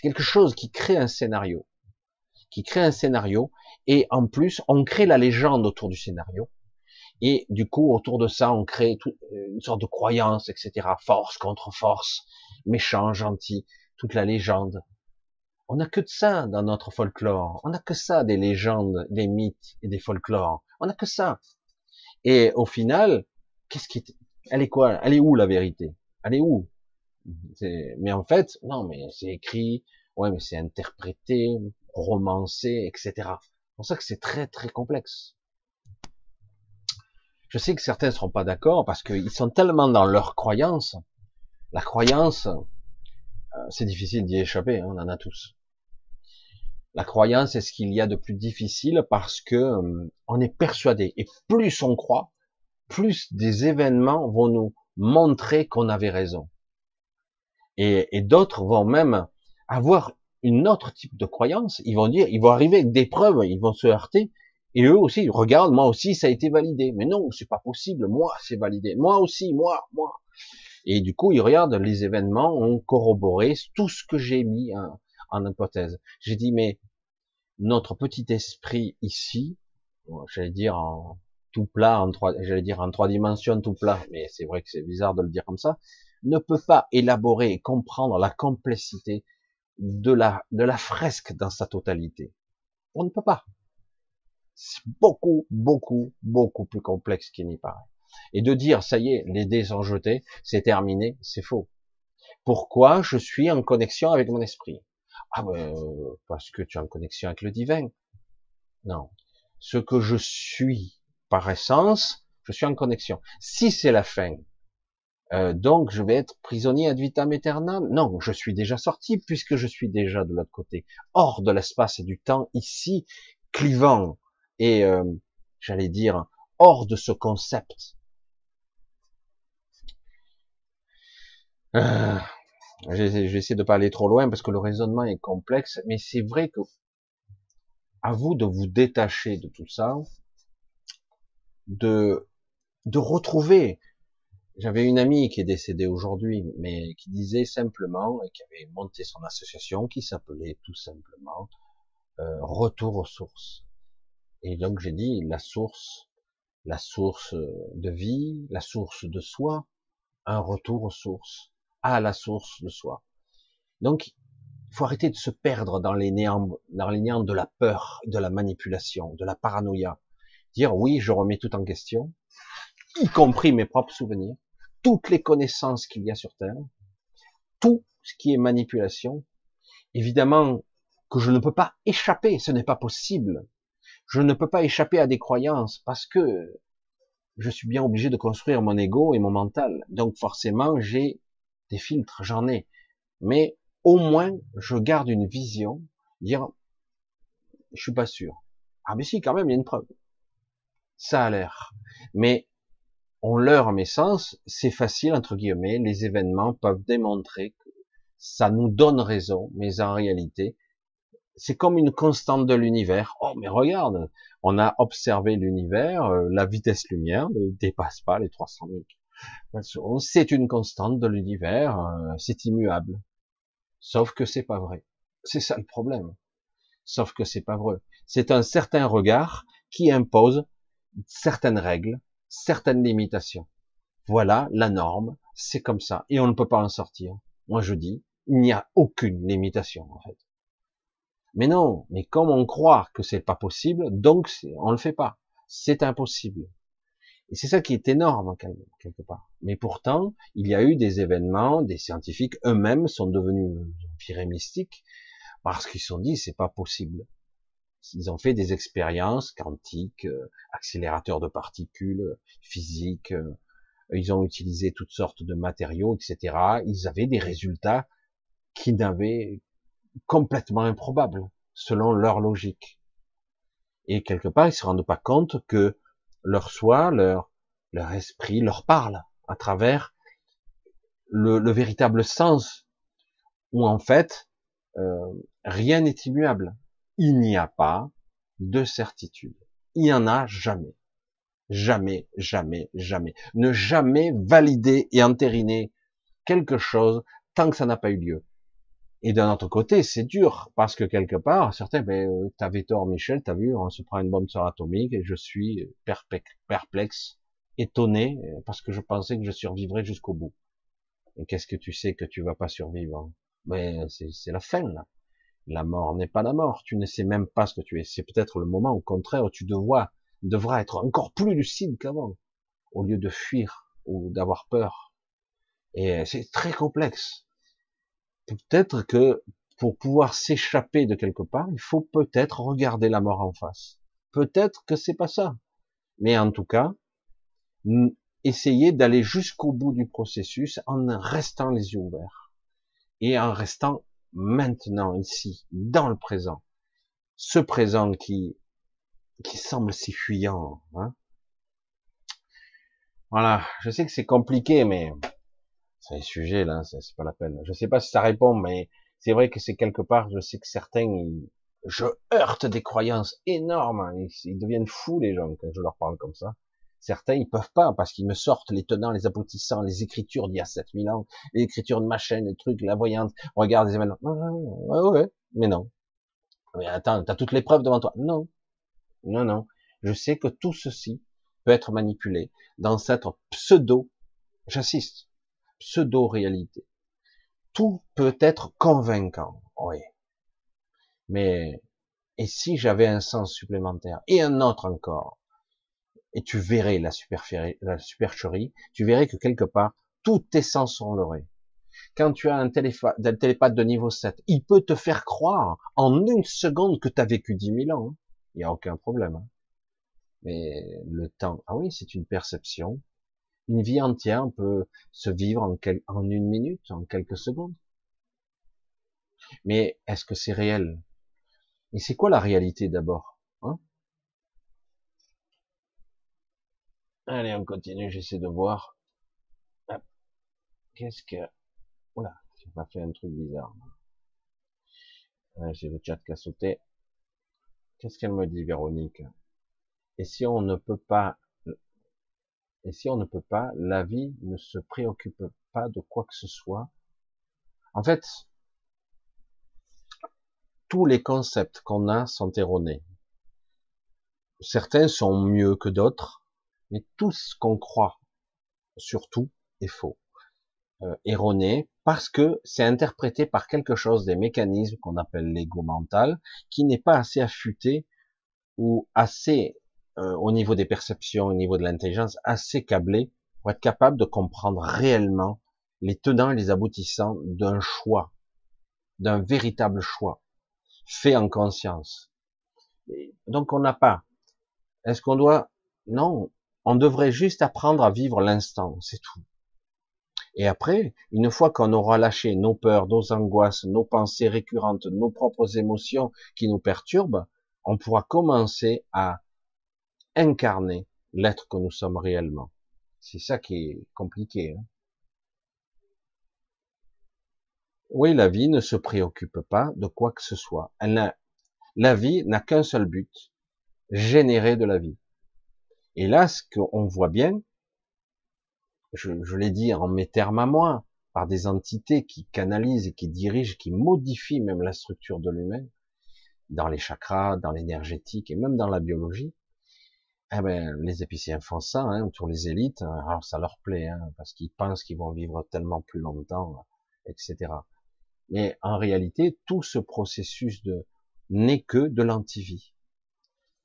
quelque chose qui crée un scénario, qui crée un scénario, et en plus, on crée la légende autour du scénario. Et du coup, autour de ça, on crée une sorte de croyance, etc. Force contre force, méchant, gentil, toute la légende. On n'a que de ça dans notre folklore. On n'a que ça des légendes, des mythes et des folklores. On n'a que ça. Et au final, qu'est-ce qui, elle est quoi? Elle est où la vérité? Elle est où? Mais en fait, non, mais c'est écrit, ouais, mais c'est interprété, romancé, etc. C'est pour ça que c'est très très complexe. Je sais que certains ne seront pas d'accord parce qu'ils sont tellement dans leur croyance. La croyance, euh, c'est difficile d'y échapper, hein, on en a tous. La croyance est ce qu'il y a de plus difficile parce que euh, on est persuadé. Et plus on croit, plus des événements vont nous montrer qu'on avait raison. Et, et d'autres vont même avoir une autre type de croyance. Ils vont dire, ils vont arriver avec des preuves, ils vont se heurter et eux aussi, regarde, moi aussi, ça a été validé. Mais non, c'est pas possible. Moi, c'est validé. Moi aussi, moi, moi. Et du coup, ils regardent les événements, ont corroboré tout ce que j'ai mis en, en hypothèse. J'ai dit, mais notre petit esprit ici, j'allais dire en tout plat, en trois, j'allais dire en trois dimensions tout plat, mais c'est vrai que c'est bizarre de le dire comme ça, ne peut pas élaborer et comprendre la complexité de la, de la fresque dans sa totalité. On ne peut pas c'est beaucoup, beaucoup, beaucoup plus complexe qu'il n'y paraît. Et de dire, ça y est, les dés sont jetés, c'est terminé, c'est faux. Pourquoi je suis en connexion avec mon esprit? Ah ben, parce que tu es en connexion avec le divin. Non. Ce que je suis par essence, je suis en connexion. Si c'est la fin, euh, donc je vais être prisonnier ad vitam aeternam Non, je suis déjà sorti puisque je suis déjà de l'autre côté, hors de l'espace et du temps, ici, clivant et euh, j'allais dire hors de ce concept. Euh, J'essaie de pas aller trop loin parce que le raisonnement est complexe, mais c'est vrai que à vous de vous détacher de tout ça, de de retrouver. J'avais une amie qui est décédée aujourd'hui, mais qui disait simplement et qui avait monté son association, qui s'appelait tout simplement euh, Retour aux sources. Et donc j'ai dit la source, la source de vie, la source de soi, un retour aux sources, à la source de soi. Donc Il faut arrêter de se perdre dans les néants, dans les néants de la peur, de la manipulation, de la paranoïa. Dire oui, je remets tout en question, y compris mes propres souvenirs, toutes les connaissances qu'il y a sur Terre, tout ce qui est manipulation. Évidemment que je ne peux pas échapper, ce n'est pas possible. Je ne peux pas échapper à des croyances parce que je suis bien obligé de construire mon ego et mon mental. Donc forcément, j'ai des filtres, j'en ai. Mais au moins, je garde une vision, dire, je suis pas sûr. Ah mais si, quand même, il y a une preuve. Ça a l'air. Mais on leurre mes sens, c'est facile, entre guillemets, les événements peuvent démontrer que ça nous donne raison, mais en réalité, c'est comme une constante de l'univers. Oh, mais regarde, on a observé l'univers, euh, la vitesse lumière ne dépasse pas les 300 000. C'est une constante de l'univers, euh, c'est immuable. Sauf que c'est pas vrai. C'est ça le problème. Sauf que c'est pas vrai. C'est un certain regard qui impose certaines règles, certaines limitations. Voilà la norme, c'est comme ça, et on ne peut pas en sortir. Moi je dis, il n'y a aucune limitation en fait. Mais non, mais comme on croit que c'est pas possible, donc on le fait pas. C'est impossible. Et c'est ça qui est énorme quelque part. Mais pourtant, il y a eu des événements, des scientifiques eux-mêmes sont devenus empirés mystiques parce qu'ils se sont dit c'est pas possible. Ils ont fait des expériences quantiques, euh, accélérateurs de particules, physiques. Euh, ils ont utilisé toutes sortes de matériaux, etc. Ils avaient des résultats qui n'avaient complètement improbables selon leur logique. Et quelque part, ils se rendent pas compte que leur soi, leur, leur esprit leur parle à travers le, le véritable sens, où en fait, euh, rien n'est immuable. Il n'y a pas de certitude. Il n'y en a jamais. Jamais, jamais, jamais. Ne jamais valider et entériner quelque chose tant que ça n'a pas eu lieu. Et d'un autre côté, c'est dur, parce que quelque part, certains, ben, euh, t'avais tort, Michel, t'as vu, on se prend une bombe sur atomique, et je suis perplexe, étonné, parce que je pensais que je survivrais jusqu'au bout. Et qu'est-ce que tu sais que tu vas pas survivre Mais ben, c'est la fin, là. La mort n'est pas la mort, tu ne sais même pas ce que tu es. C'est peut-être le moment, au contraire, où tu devras, être encore plus lucide qu'avant, au lieu de fuir ou d'avoir peur. Et c'est très complexe peut-être que pour pouvoir s'échapper de quelque part, il faut peut-être regarder la mort en face. Peut-être que c'est pas ça. Mais en tout cas, essayer d'aller jusqu'au bout du processus en restant les yeux ouverts et en restant maintenant ici, dans le présent. Ce présent qui qui semble si fuyant. Hein voilà, je sais que c'est compliqué, mais c'est un sujet là, c'est pas la peine. Je sais pas si ça répond, mais c'est vrai que c'est quelque part, je sais que certains, je heurte des croyances énormes, hein. ils, deviennent fous les gens quand je leur parle comme ça. Certains, ils peuvent pas, parce qu'ils me sortent les tenants, les aboutissants, les écritures d'il y a 7000 ans, les écritures de ma chaîne, les trucs, la voyante, regarde les événements. Ouais, ouais, mais non. Mais attends, t'as toutes les preuves devant toi. Non. Non, non. Je sais que tout ceci peut être manipulé dans cette pseudo, j'assiste, pseudo-réalité. Tout peut être convaincant, oui. Mais, et si j'avais un sens supplémentaire, et un autre encore, et tu verrais la, supercherie, tu verrais que quelque part, tous tes sens sont leurrés. Quand tu as un, télépathe de niveau 7, il peut te faire croire en une seconde que tu as vécu 10 000 ans. Il n'y a aucun problème. Hein. Mais le temps, ah oui, c'est une perception, une vie entière peut se vivre en une minute, en quelques secondes. Mais est-ce que c'est réel? Et c'est quoi la réalité d'abord hein Allez, on continue, j'essaie de voir. Qu'est-ce que... Oula, j'ai pas fait un truc bizarre. J'ai le chat qui a sauté. Qu'est-ce qu'elle me dit, Véronique? Et si on ne peut pas et si on ne peut pas, la vie ne se préoccupe pas de quoi que ce soit. En fait, tous les concepts qu'on a sont erronés. Certains sont mieux que d'autres, mais tout ce qu'on croit, surtout, est faux. euh, erroné parce que c'est interprété par quelque chose des mécanismes qu'on appelle l'ego mental qui n'est pas assez affûté ou assez euh, au niveau des perceptions, au niveau de l'intelligence, assez câblé pour être capable de comprendre réellement les tenants et les aboutissants d'un choix, d'un véritable choix, fait en conscience. donc on n'a pas. Est-ce qu'on doit? Non, on devrait juste apprendre à vivre l'instant, c'est tout. Et après, une fois qu'on aura lâché nos peurs, nos angoisses, nos pensées récurrentes, nos propres émotions qui nous perturbent, on pourra commencer à incarner l'être que nous sommes réellement. C'est ça qui est compliqué. Hein. oui, la vie ne se préoccupe pas de quoi que ce soit. La vie n'a qu'un seul but, générer de la vie. Et là, ce qu'on voit bien, je, l'ai dit en mes termes à moi, par des entités qui canalisent et qui dirigent, qui modifient même la structure de l'humain, dans les chakras, dans l'énergétique et même dans la biologie, eh ben, les épiciens font ça, hein, autour les élites, alors ça leur plaît, hein, parce qu'ils pensent qu'ils vont vivre tellement plus longtemps, etc. Mais en réalité, tout ce processus de n'est que de l'antivie.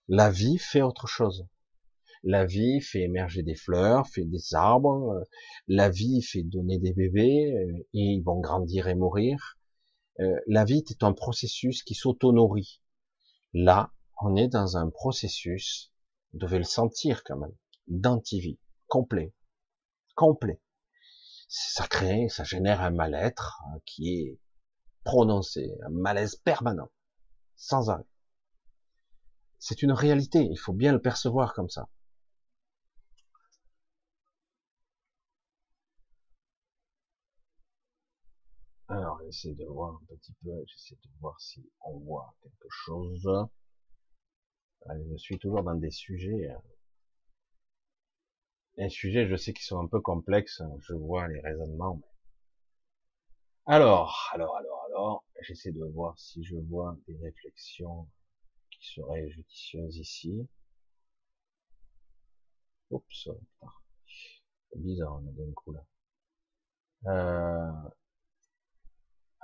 La vie fait autre chose. La vie fait émerger des fleurs, fait des arbres. Euh, la vie fait donner des bébés euh, et ils vont grandir et mourir. Euh, la vie est un processus qui s'auto-nourrit. Là, on est dans un processus, vous devez le sentir quand même, d'antivie, complet, complet. Ça crée, ça génère un mal-être qui est prononcé, un malaise permanent, sans arrêt. C'est une réalité, il faut bien le percevoir comme ça. Alors, j'essaie de voir un petit peu, j'essaie de voir si on voit quelque chose. je suis toujours dans des sujets, des sujets, je sais qu'ils sont un peu complexes, je vois les raisonnements. Alors, alors, alors, alors, j'essaie de voir si je vois des réflexions qui seraient judicieuses ici. Oups, c'est bizarre d'un coup là. Euh,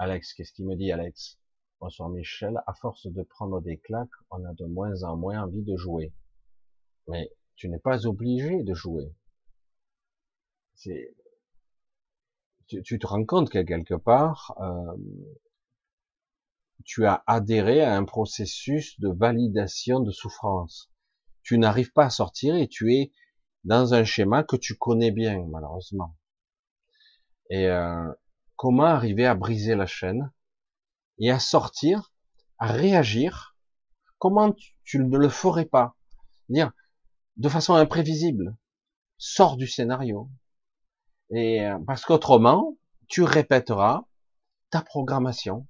Alex, qu'est-ce qu'il me dit, Alex? Bonsoir Michel. À force de prendre des claques, on a de moins en moins envie de jouer. Mais tu n'es pas obligé de jouer. C'est, tu, te rends compte que quelque part, euh, tu as adhéré à un processus de validation de souffrance. Tu n'arrives pas à sortir et tu es dans un schéma que tu connais bien, malheureusement. Et euh, comment arriver à briser la chaîne et à sortir, à réagir, comment tu, ne le ferais pas? Dire de façon imprévisible, sors du scénario. Et euh, parce qu'autrement, tu répéteras ta programmation.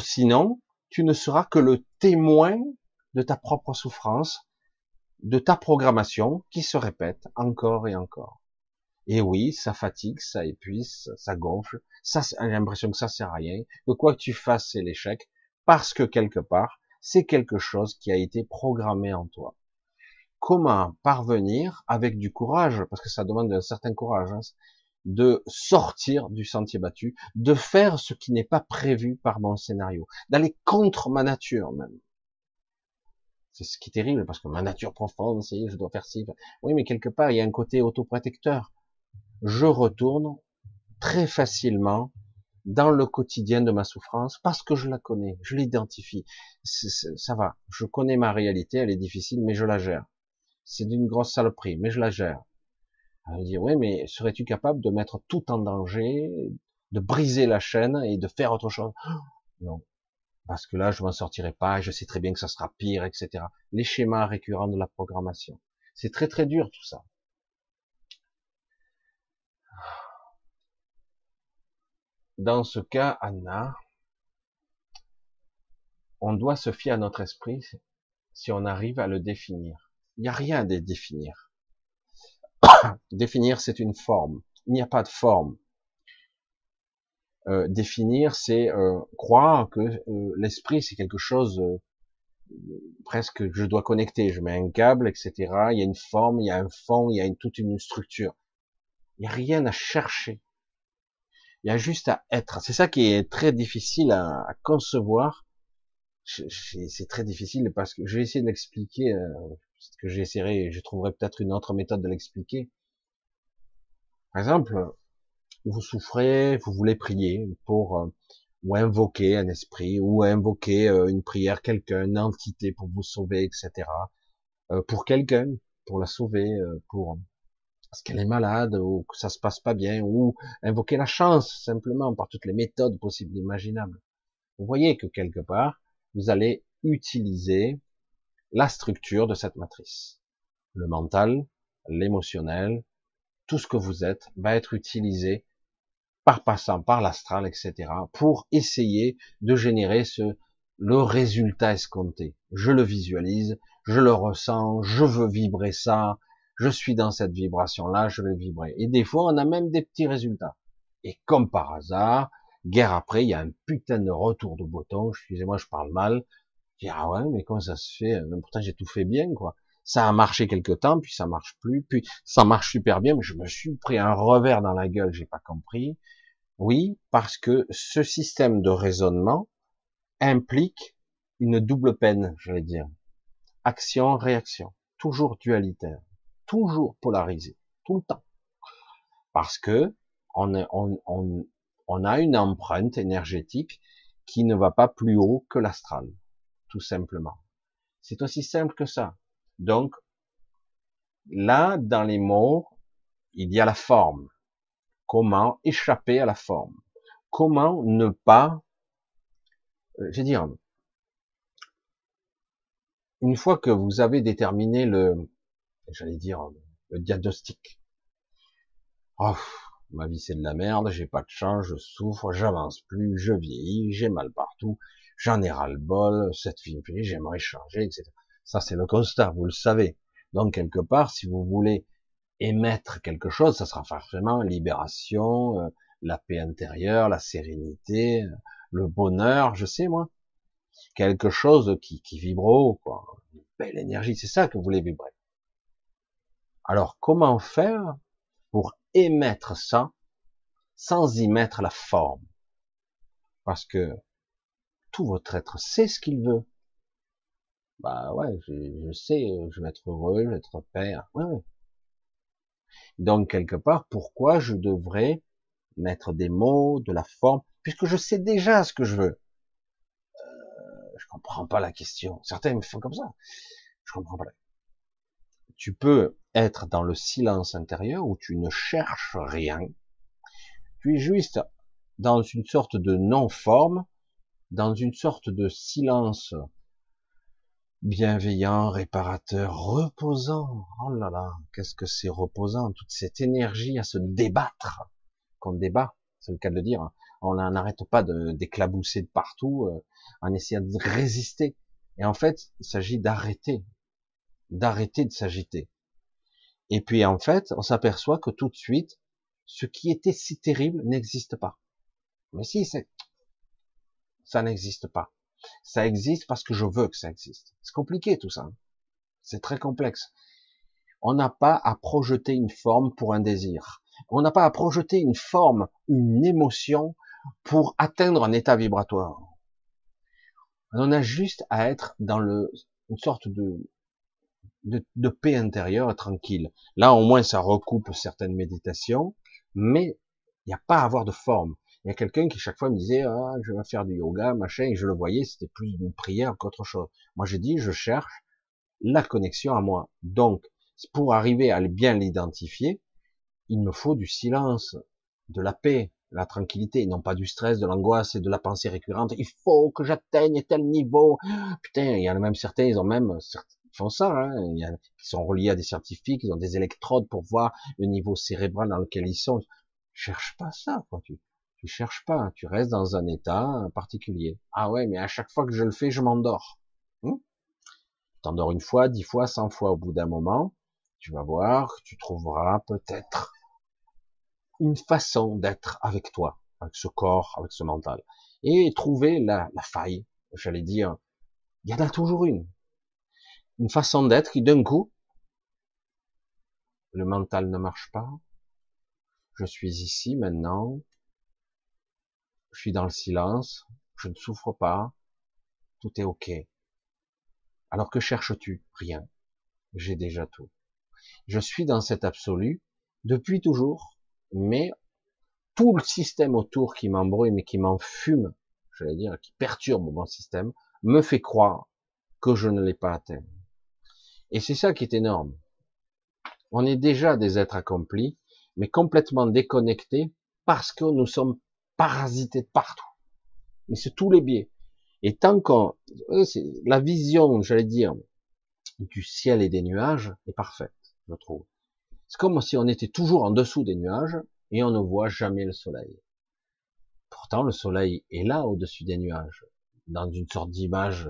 Sinon, tu ne seras que le témoin de ta propre souffrance, de ta programmation qui se répète encore et encore. Et oui, ça fatigue, ça épuise, ça gonfle, ça, j'ai l'impression que ça sert à rien, que quoi que tu fasses, c'est l'échec, parce que quelque part, c'est quelque chose qui a été programmé en toi. Comment parvenir avec du courage, parce que ça demande un certain courage, hein, de sortir du sentier battu, de faire ce qui n'est pas prévu par mon scénario, d'aller contre ma nature même. C'est ce qui est terrible, parce que ma nature profonde, c'est je dois faire ci. Oui, mais quelque part, il y a un côté autoprotecteur je retourne très facilement dans le quotidien de ma souffrance parce que je la connais, je l'identifie. Ça va, je connais ma réalité, elle est difficile, mais je la gère. C'est d'une grosse saloperie, mais je la gère. Elle dire, oui, mais serais-tu capable de mettre tout en danger, de briser la chaîne et de faire autre chose? Non. Parce que là, je m'en sortirai pas, et je sais très bien que ça sera pire, etc. Les schémas récurrents de la programmation. C'est très très dur tout ça. Dans ce cas, Anna, on doit se fier à notre esprit si on arrive à le définir. Il n'y a rien à définir. définir, c'est une forme. Il n'y a pas de forme. Euh, définir, c'est euh, croire que euh, l'esprit, c'est quelque chose presque que je dois connecter. Je mets un câble, etc. Il y a une forme, il y a un fond, il y a toute une structure. Il n'y a rien à chercher. Il y a juste à être. C'est ça qui est très difficile à, concevoir. C'est très difficile parce que je vais essayer de l'expliquer. Euh, que j'essaierai, je trouverai peut-être une autre méthode de l'expliquer. Par exemple, vous souffrez, vous voulez prier pour euh, ou invoquer un esprit ou invoquer euh, une prière, quelqu'un, une entité pour vous sauver, etc. Euh, pour quelqu'un, pour la sauver, pour parce qu'elle est malade ou que ça se passe pas bien ou invoquer la chance simplement par toutes les méthodes possibles imaginables. Vous voyez que quelque part vous allez utiliser la structure de cette matrice. Le mental, l'émotionnel, tout ce que vous êtes va être utilisé par passant par l'astral, etc., pour essayer de générer ce, le résultat escompté. Je le visualise, je le ressens, je veux vibrer ça, je suis dans cette vibration-là, je vais vibrer. Et des fois, on a même des petits résultats. Et comme par hasard, guerre après, il y a un putain de retour de bouton, excusez-moi, je parle mal. Je dis, ah ouais, mais comment ça se fait? Pourtant, j'ai tout fait bien, quoi. Ça a marché quelque temps, puis ça marche plus, puis ça marche super bien, mais je me suis pris un revers dans la gueule, j'ai pas compris. Oui, parce que ce système de raisonnement implique une double peine, j'allais dire. Action, réaction. Toujours dualitaire. Toujours polarisé. Tout le temps. Parce que on, a une empreinte énergétique qui ne va pas plus haut que l'astral. Tout simplement. C'est aussi simple que ça. Donc, là, dans les mots, il y a la forme. Comment échapper à la forme? Comment ne pas, euh, je veux dire, une fois que vous avez déterminé le, j'allais dire, le diagnostic. Oh, ma vie c'est de la merde, j'ai pas de chance, je souffre, j'avance plus, je vieillis, j'ai mal partout, j'en ai ras le bol, cette vie j'aimerais changer, etc. Ça, c'est le constat, vous le savez. Donc, quelque part, si vous voulez émettre quelque chose, ça sera forcément libération, euh, la paix intérieure, la sérénité, euh, le bonheur, je sais moi. Quelque chose qui, qui vibre haut, quoi. Une belle énergie, c'est ça que vous voulez vibrer. Alors, comment faire pour émettre ça sans y mettre la forme? Parce que tout votre être sait ce qu'il veut. Bah ouais, je, sais, je vais être heureux, je vais être père. Ouais. Donc quelque part, pourquoi je devrais mettre des mots, de la forme, puisque je sais déjà ce que je veux? Euh, je comprends pas la question. Certains me font comme ça. Je comprends pas. Tu peux être dans le silence intérieur où tu ne cherches rien. Tu es juste dans une sorte de non-forme, dans une sorte de silence bienveillant, réparateur, reposant. Oh là là, qu'est-ce que c'est reposant, toute cette énergie à se débattre, qu'on débat, c'est le cas de le dire. On n'arrête pas d'éclabousser de, partout euh, en essayant de résister. Et en fait, il s'agit d'arrêter, d'arrêter de s'agiter. Et puis en fait, on s'aperçoit que tout de suite, ce qui était si terrible n'existe pas. Mais si, ça n'existe pas. Ça existe parce que je veux que ça existe. C'est compliqué tout ça. C'est très complexe. On n'a pas à projeter une forme pour un désir. On n'a pas à projeter une forme, une émotion pour atteindre un état vibratoire. On a juste à être dans le, une sorte de, de, de paix intérieure et tranquille. Là, au moins, ça recoupe certaines méditations, mais il n'y a pas à avoir de forme. Il y a quelqu'un qui chaque fois me disait, ah, je vais faire du yoga, machin, et je le voyais, c'était plus une prière qu'autre chose. Moi, j'ai dit, je cherche la connexion à moi. Donc, pour arriver à bien l'identifier, il me faut du silence, de la paix, la tranquillité, non pas du stress, de l'angoisse et de la pensée récurrente. Il faut que j'atteigne tel niveau. Putain, il y en a même certains, ils ont même, font ça, hein. il y a, qui sont reliés à des scientifiques, ils ont des électrodes pour voir le niveau cérébral dans lequel ils sont. Cherche pas ça, quoi. Tu, tu cherches pas, tu restes dans un état particulier. Ah ouais, mais à chaque fois que je le fais, je m'endors. Tu t'endors une fois, dix fois, cent fois au bout d'un moment, tu vas voir, tu trouveras peut-être une façon d'être avec toi, avec ce corps, avec ce mental. Et trouver la, la faille, j'allais dire, il y en a toujours une. Une façon d'être qui d'un coup, le mental ne marche pas, je suis ici maintenant, je suis dans le silence, je ne souffre pas, tout est ok. Alors que cherches-tu? Rien. J'ai déjà tout. Je suis dans cet absolu depuis toujours, mais tout le système autour qui m'embrouille, mais qui m'enfume, j'allais dire, qui perturbe mon système, me fait croire que je ne l'ai pas atteint. Et c'est ça qui est énorme. On est déjà des êtres accomplis, mais complètement déconnectés parce que nous sommes parasités partout. Mais c'est tous les biais. Et tant qu'on, la vision, j'allais dire, du ciel et des nuages est parfaite, je trouve. C'est comme si on était toujours en dessous des nuages et on ne voit jamais le soleil. Pourtant, le soleil est là au-dessus des nuages, dans une sorte d'image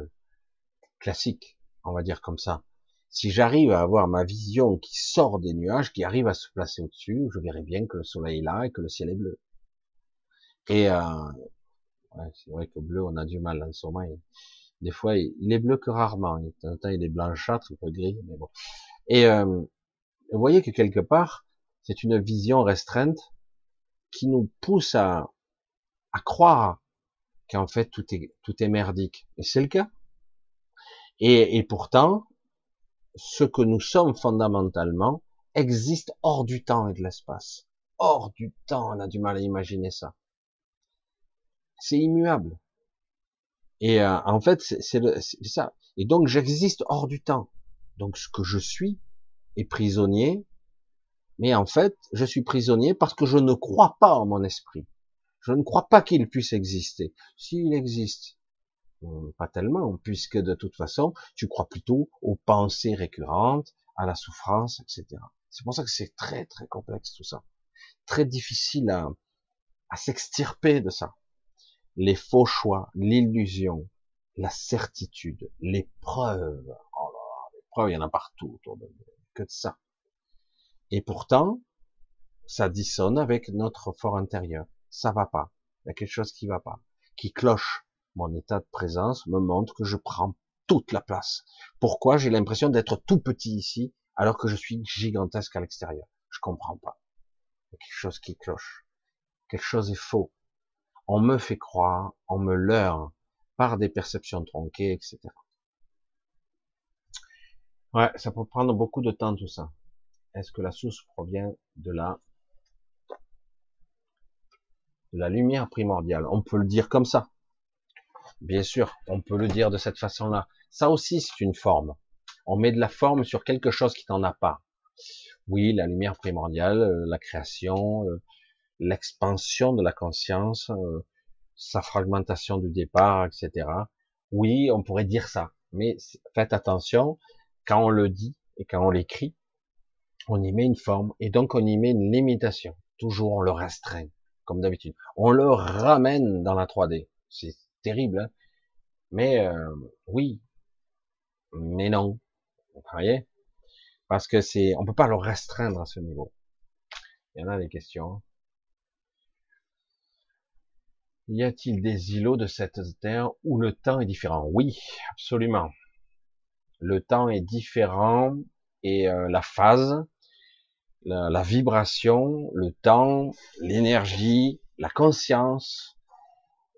classique, on va dire comme ça. Si j'arrive à avoir ma vision qui sort des nuages, qui arrive à se placer au-dessus, je verrai bien que le soleil est là et que le ciel est bleu. Et euh, c'est vrai que bleu, on a du mal en ce moment. Des fois, il est bleu que rarement. De temps en temps, il est blanchâtre, un peu gris, mais bon. Et euh, vous voyez que quelque part, c'est une vision restreinte qui nous pousse à, à croire qu'en fait tout est tout est merdique. Et c'est le cas. Et, et pourtant, ce que nous sommes fondamentalement existe hors du temps et de l'espace. Hors du temps, on a du mal à imaginer ça. C'est immuable. Et euh, en fait, c'est ça. Et donc, j'existe hors du temps. Donc, ce que je suis est prisonnier. Mais en fait, je suis prisonnier parce que je ne crois pas en mon esprit. Je ne crois pas qu'il puisse exister. S'il existe, pas tellement, puisque de toute façon, tu crois plutôt aux pensées récurrentes, à la souffrance, etc. C'est pour ça que c'est très très complexe tout ça. Très difficile à, à s'extirper de ça. Les faux choix, l'illusion, la certitude, les preuves. Oh là, les preuves, il y en a partout autour de nous. Que de ça. Et pourtant, ça dissonne avec notre fort intérieur. Ça va pas. Il y a quelque chose qui va pas, qui cloche mon état de présence me montre que je prends toute la place. Pourquoi j'ai l'impression d'être tout petit ici alors que je suis gigantesque à l'extérieur? Je comprends pas. Il quelque chose qui cloche. Quelque chose est faux. On me fait croire, on me leurre par des perceptions tronquées, etc. Ouais, ça peut prendre beaucoup de temps tout ça. Est-ce que la source provient de la de la lumière primordiale? On peut le dire comme ça. Bien sûr, on peut le dire de cette façon-là. Ça aussi, c'est une forme. On met de la forme sur quelque chose qui n'en a pas. Oui, la lumière primordiale, euh, la création, euh, l'expansion de la conscience, euh, sa fragmentation du départ, etc. Oui, on pourrait dire ça. Mais faites attention, quand on le dit et quand on l'écrit, on y met une forme et donc on y met une limitation. Toujours on le restreint, comme d'habitude. On le ramène dans la 3D. C'est terrible. Hein. mais euh, oui, mais non. Vous voyez Parce que c'est, on peut pas le restreindre à ce niveau. Il y en a des questions. Y a-t-il des îlots de cette terre où le temps est différent? Oui, absolument. Le temps est différent et euh, la phase, la, vibration, le temps, l'énergie, la conscience,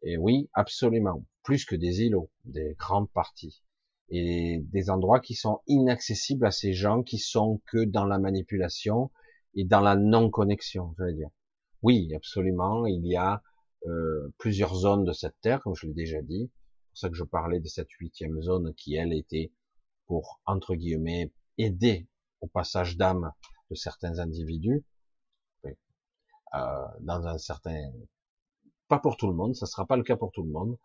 et oui, absolument. Plus que des îlots, des grandes parties. Et des endroits qui sont inaccessibles à ces gens qui sont que dans la manipulation et dans la non-connexion, veux dire. Oui, absolument, il y a euh, plusieurs zones de cette terre, comme je l'ai déjà dit. C'est pour ça que je parlais de cette huitième zone qui, elle, était pour, entre guillemets, aider au passage d'âme de certains individus, euh, dans un certain pas pour tout le monde, ça sera pas le cas pour tout le monde.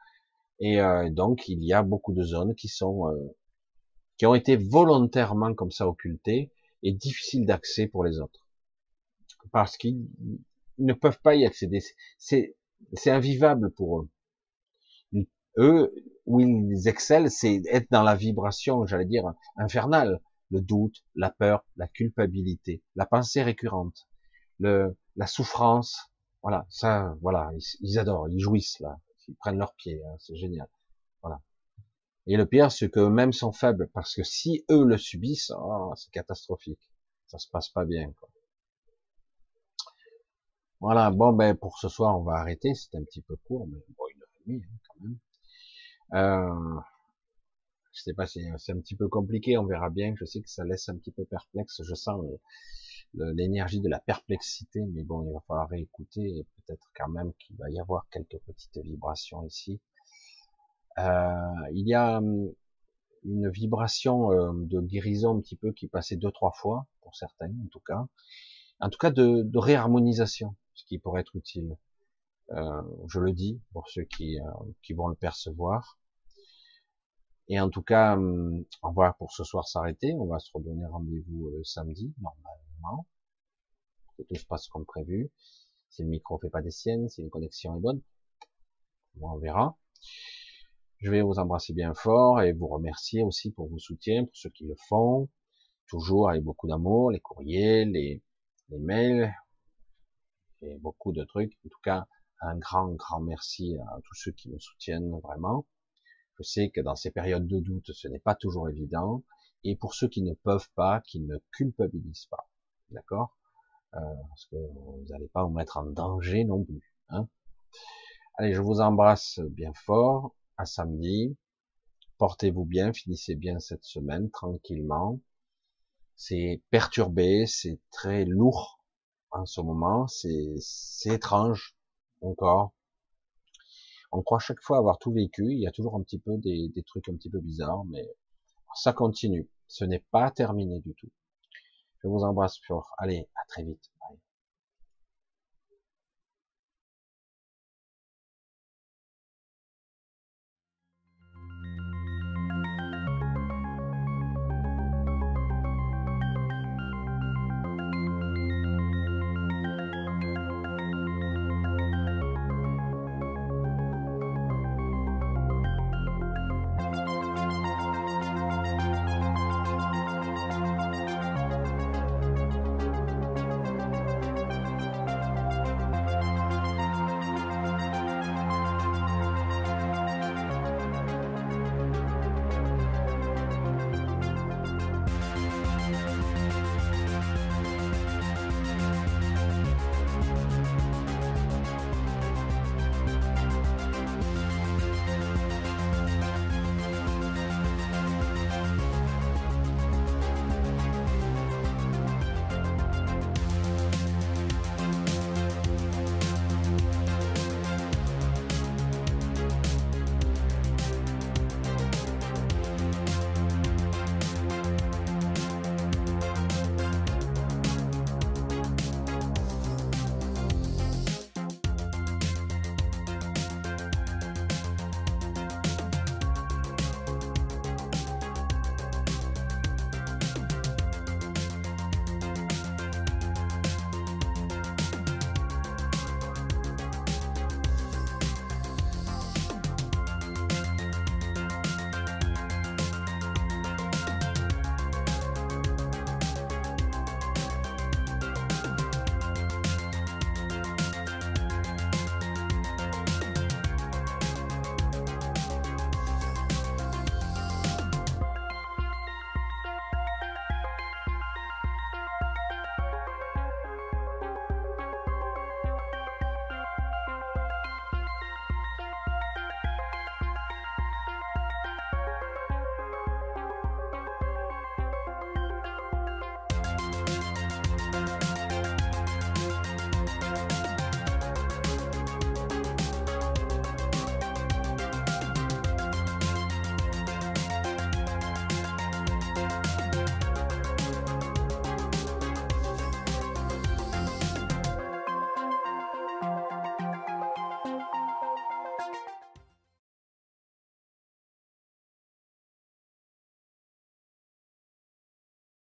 Et euh, donc il y a beaucoup de zones qui sont euh, qui ont été volontairement comme ça occultées et difficiles d'accès pour les autres, parce qu'ils ne peuvent pas y accéder. C'est c'est invivable pour eux. Eux, où ils excellent, c'est être dans la vibration, j'allais dire, infernale. Le doute, la peur, la culpabilité, la pensée récurrente, le, la souffrance, voilà, ça, voilà, ils, adorent, ils jouissent là, ils prennent leurs pieds, hein, c'est génial. Voilà. Et le pire, c'est que même sont faibles, parce que si eux le subissent, oh, c'est catastrophique. Ça se passe pas bien. Quoi. Voilà, bon ben pour ce soir on va arrêter, c'est un petit peu court, mais bon une heure et demie hein, quand même. Euh, je sais pas, c'est un petit peu compliqué, on verra bien. Je sais que ça laisse un petit peu perplexe. Je sens l'énergie de la perplexité, mais bon, il va falloir réécouter et peut-être quand même qu'il va y avoir quelques petites vibrations ici. Euh, il y a hum, une vibration euh, de guérison un petit peu qui passait deux trois fois pour certains en tout cas, en tout cas de, réharmonisation, ce qui pourrait être utile. Euh, je le dis pour ceux qui, qui vont le percevoir. Et en tout cas, hum, on va pour ce soir s'arrêter. On va se redonner rendez-vous samedi, normalement. Que tout se passe comme prévu. Si le micro fait pas des siennes, si une connexion est bonne, on verra. Je vais vous embrasser bien fort et vous remercier aussi pour vos soutiens, pour ceux qui le font, toujours avec beaucoup d'amour, les courriers, les, les mails, et beaucoup de trucs. En tout cas, un grand, grand merci à tous ceux qui me soutiennent vraiment. Je sais que dans ces périodes de doute, ce n'est pas toujours évident. Et pour ceux qui ne peuvent pas, qui ne culpabilisent pas, d'accord? Euh, Parce que vous n'allez pas vous mettre en danger non plus. Hein Allez, je vous embrasse bien fort. À samedi. Portez-vous bien, finissez bien cette semaine tranquillement. C'est perturbé, c'est très lourd en ce moment, c'est étrange encore on croit chaque fois avoir tout vécu. Il y a toujours un petit peu des, trucs un petit peu bizarres, mais ça continue. Ce n'est pas terminé du tout. Je vous embrasse fort. Allez, à très vite.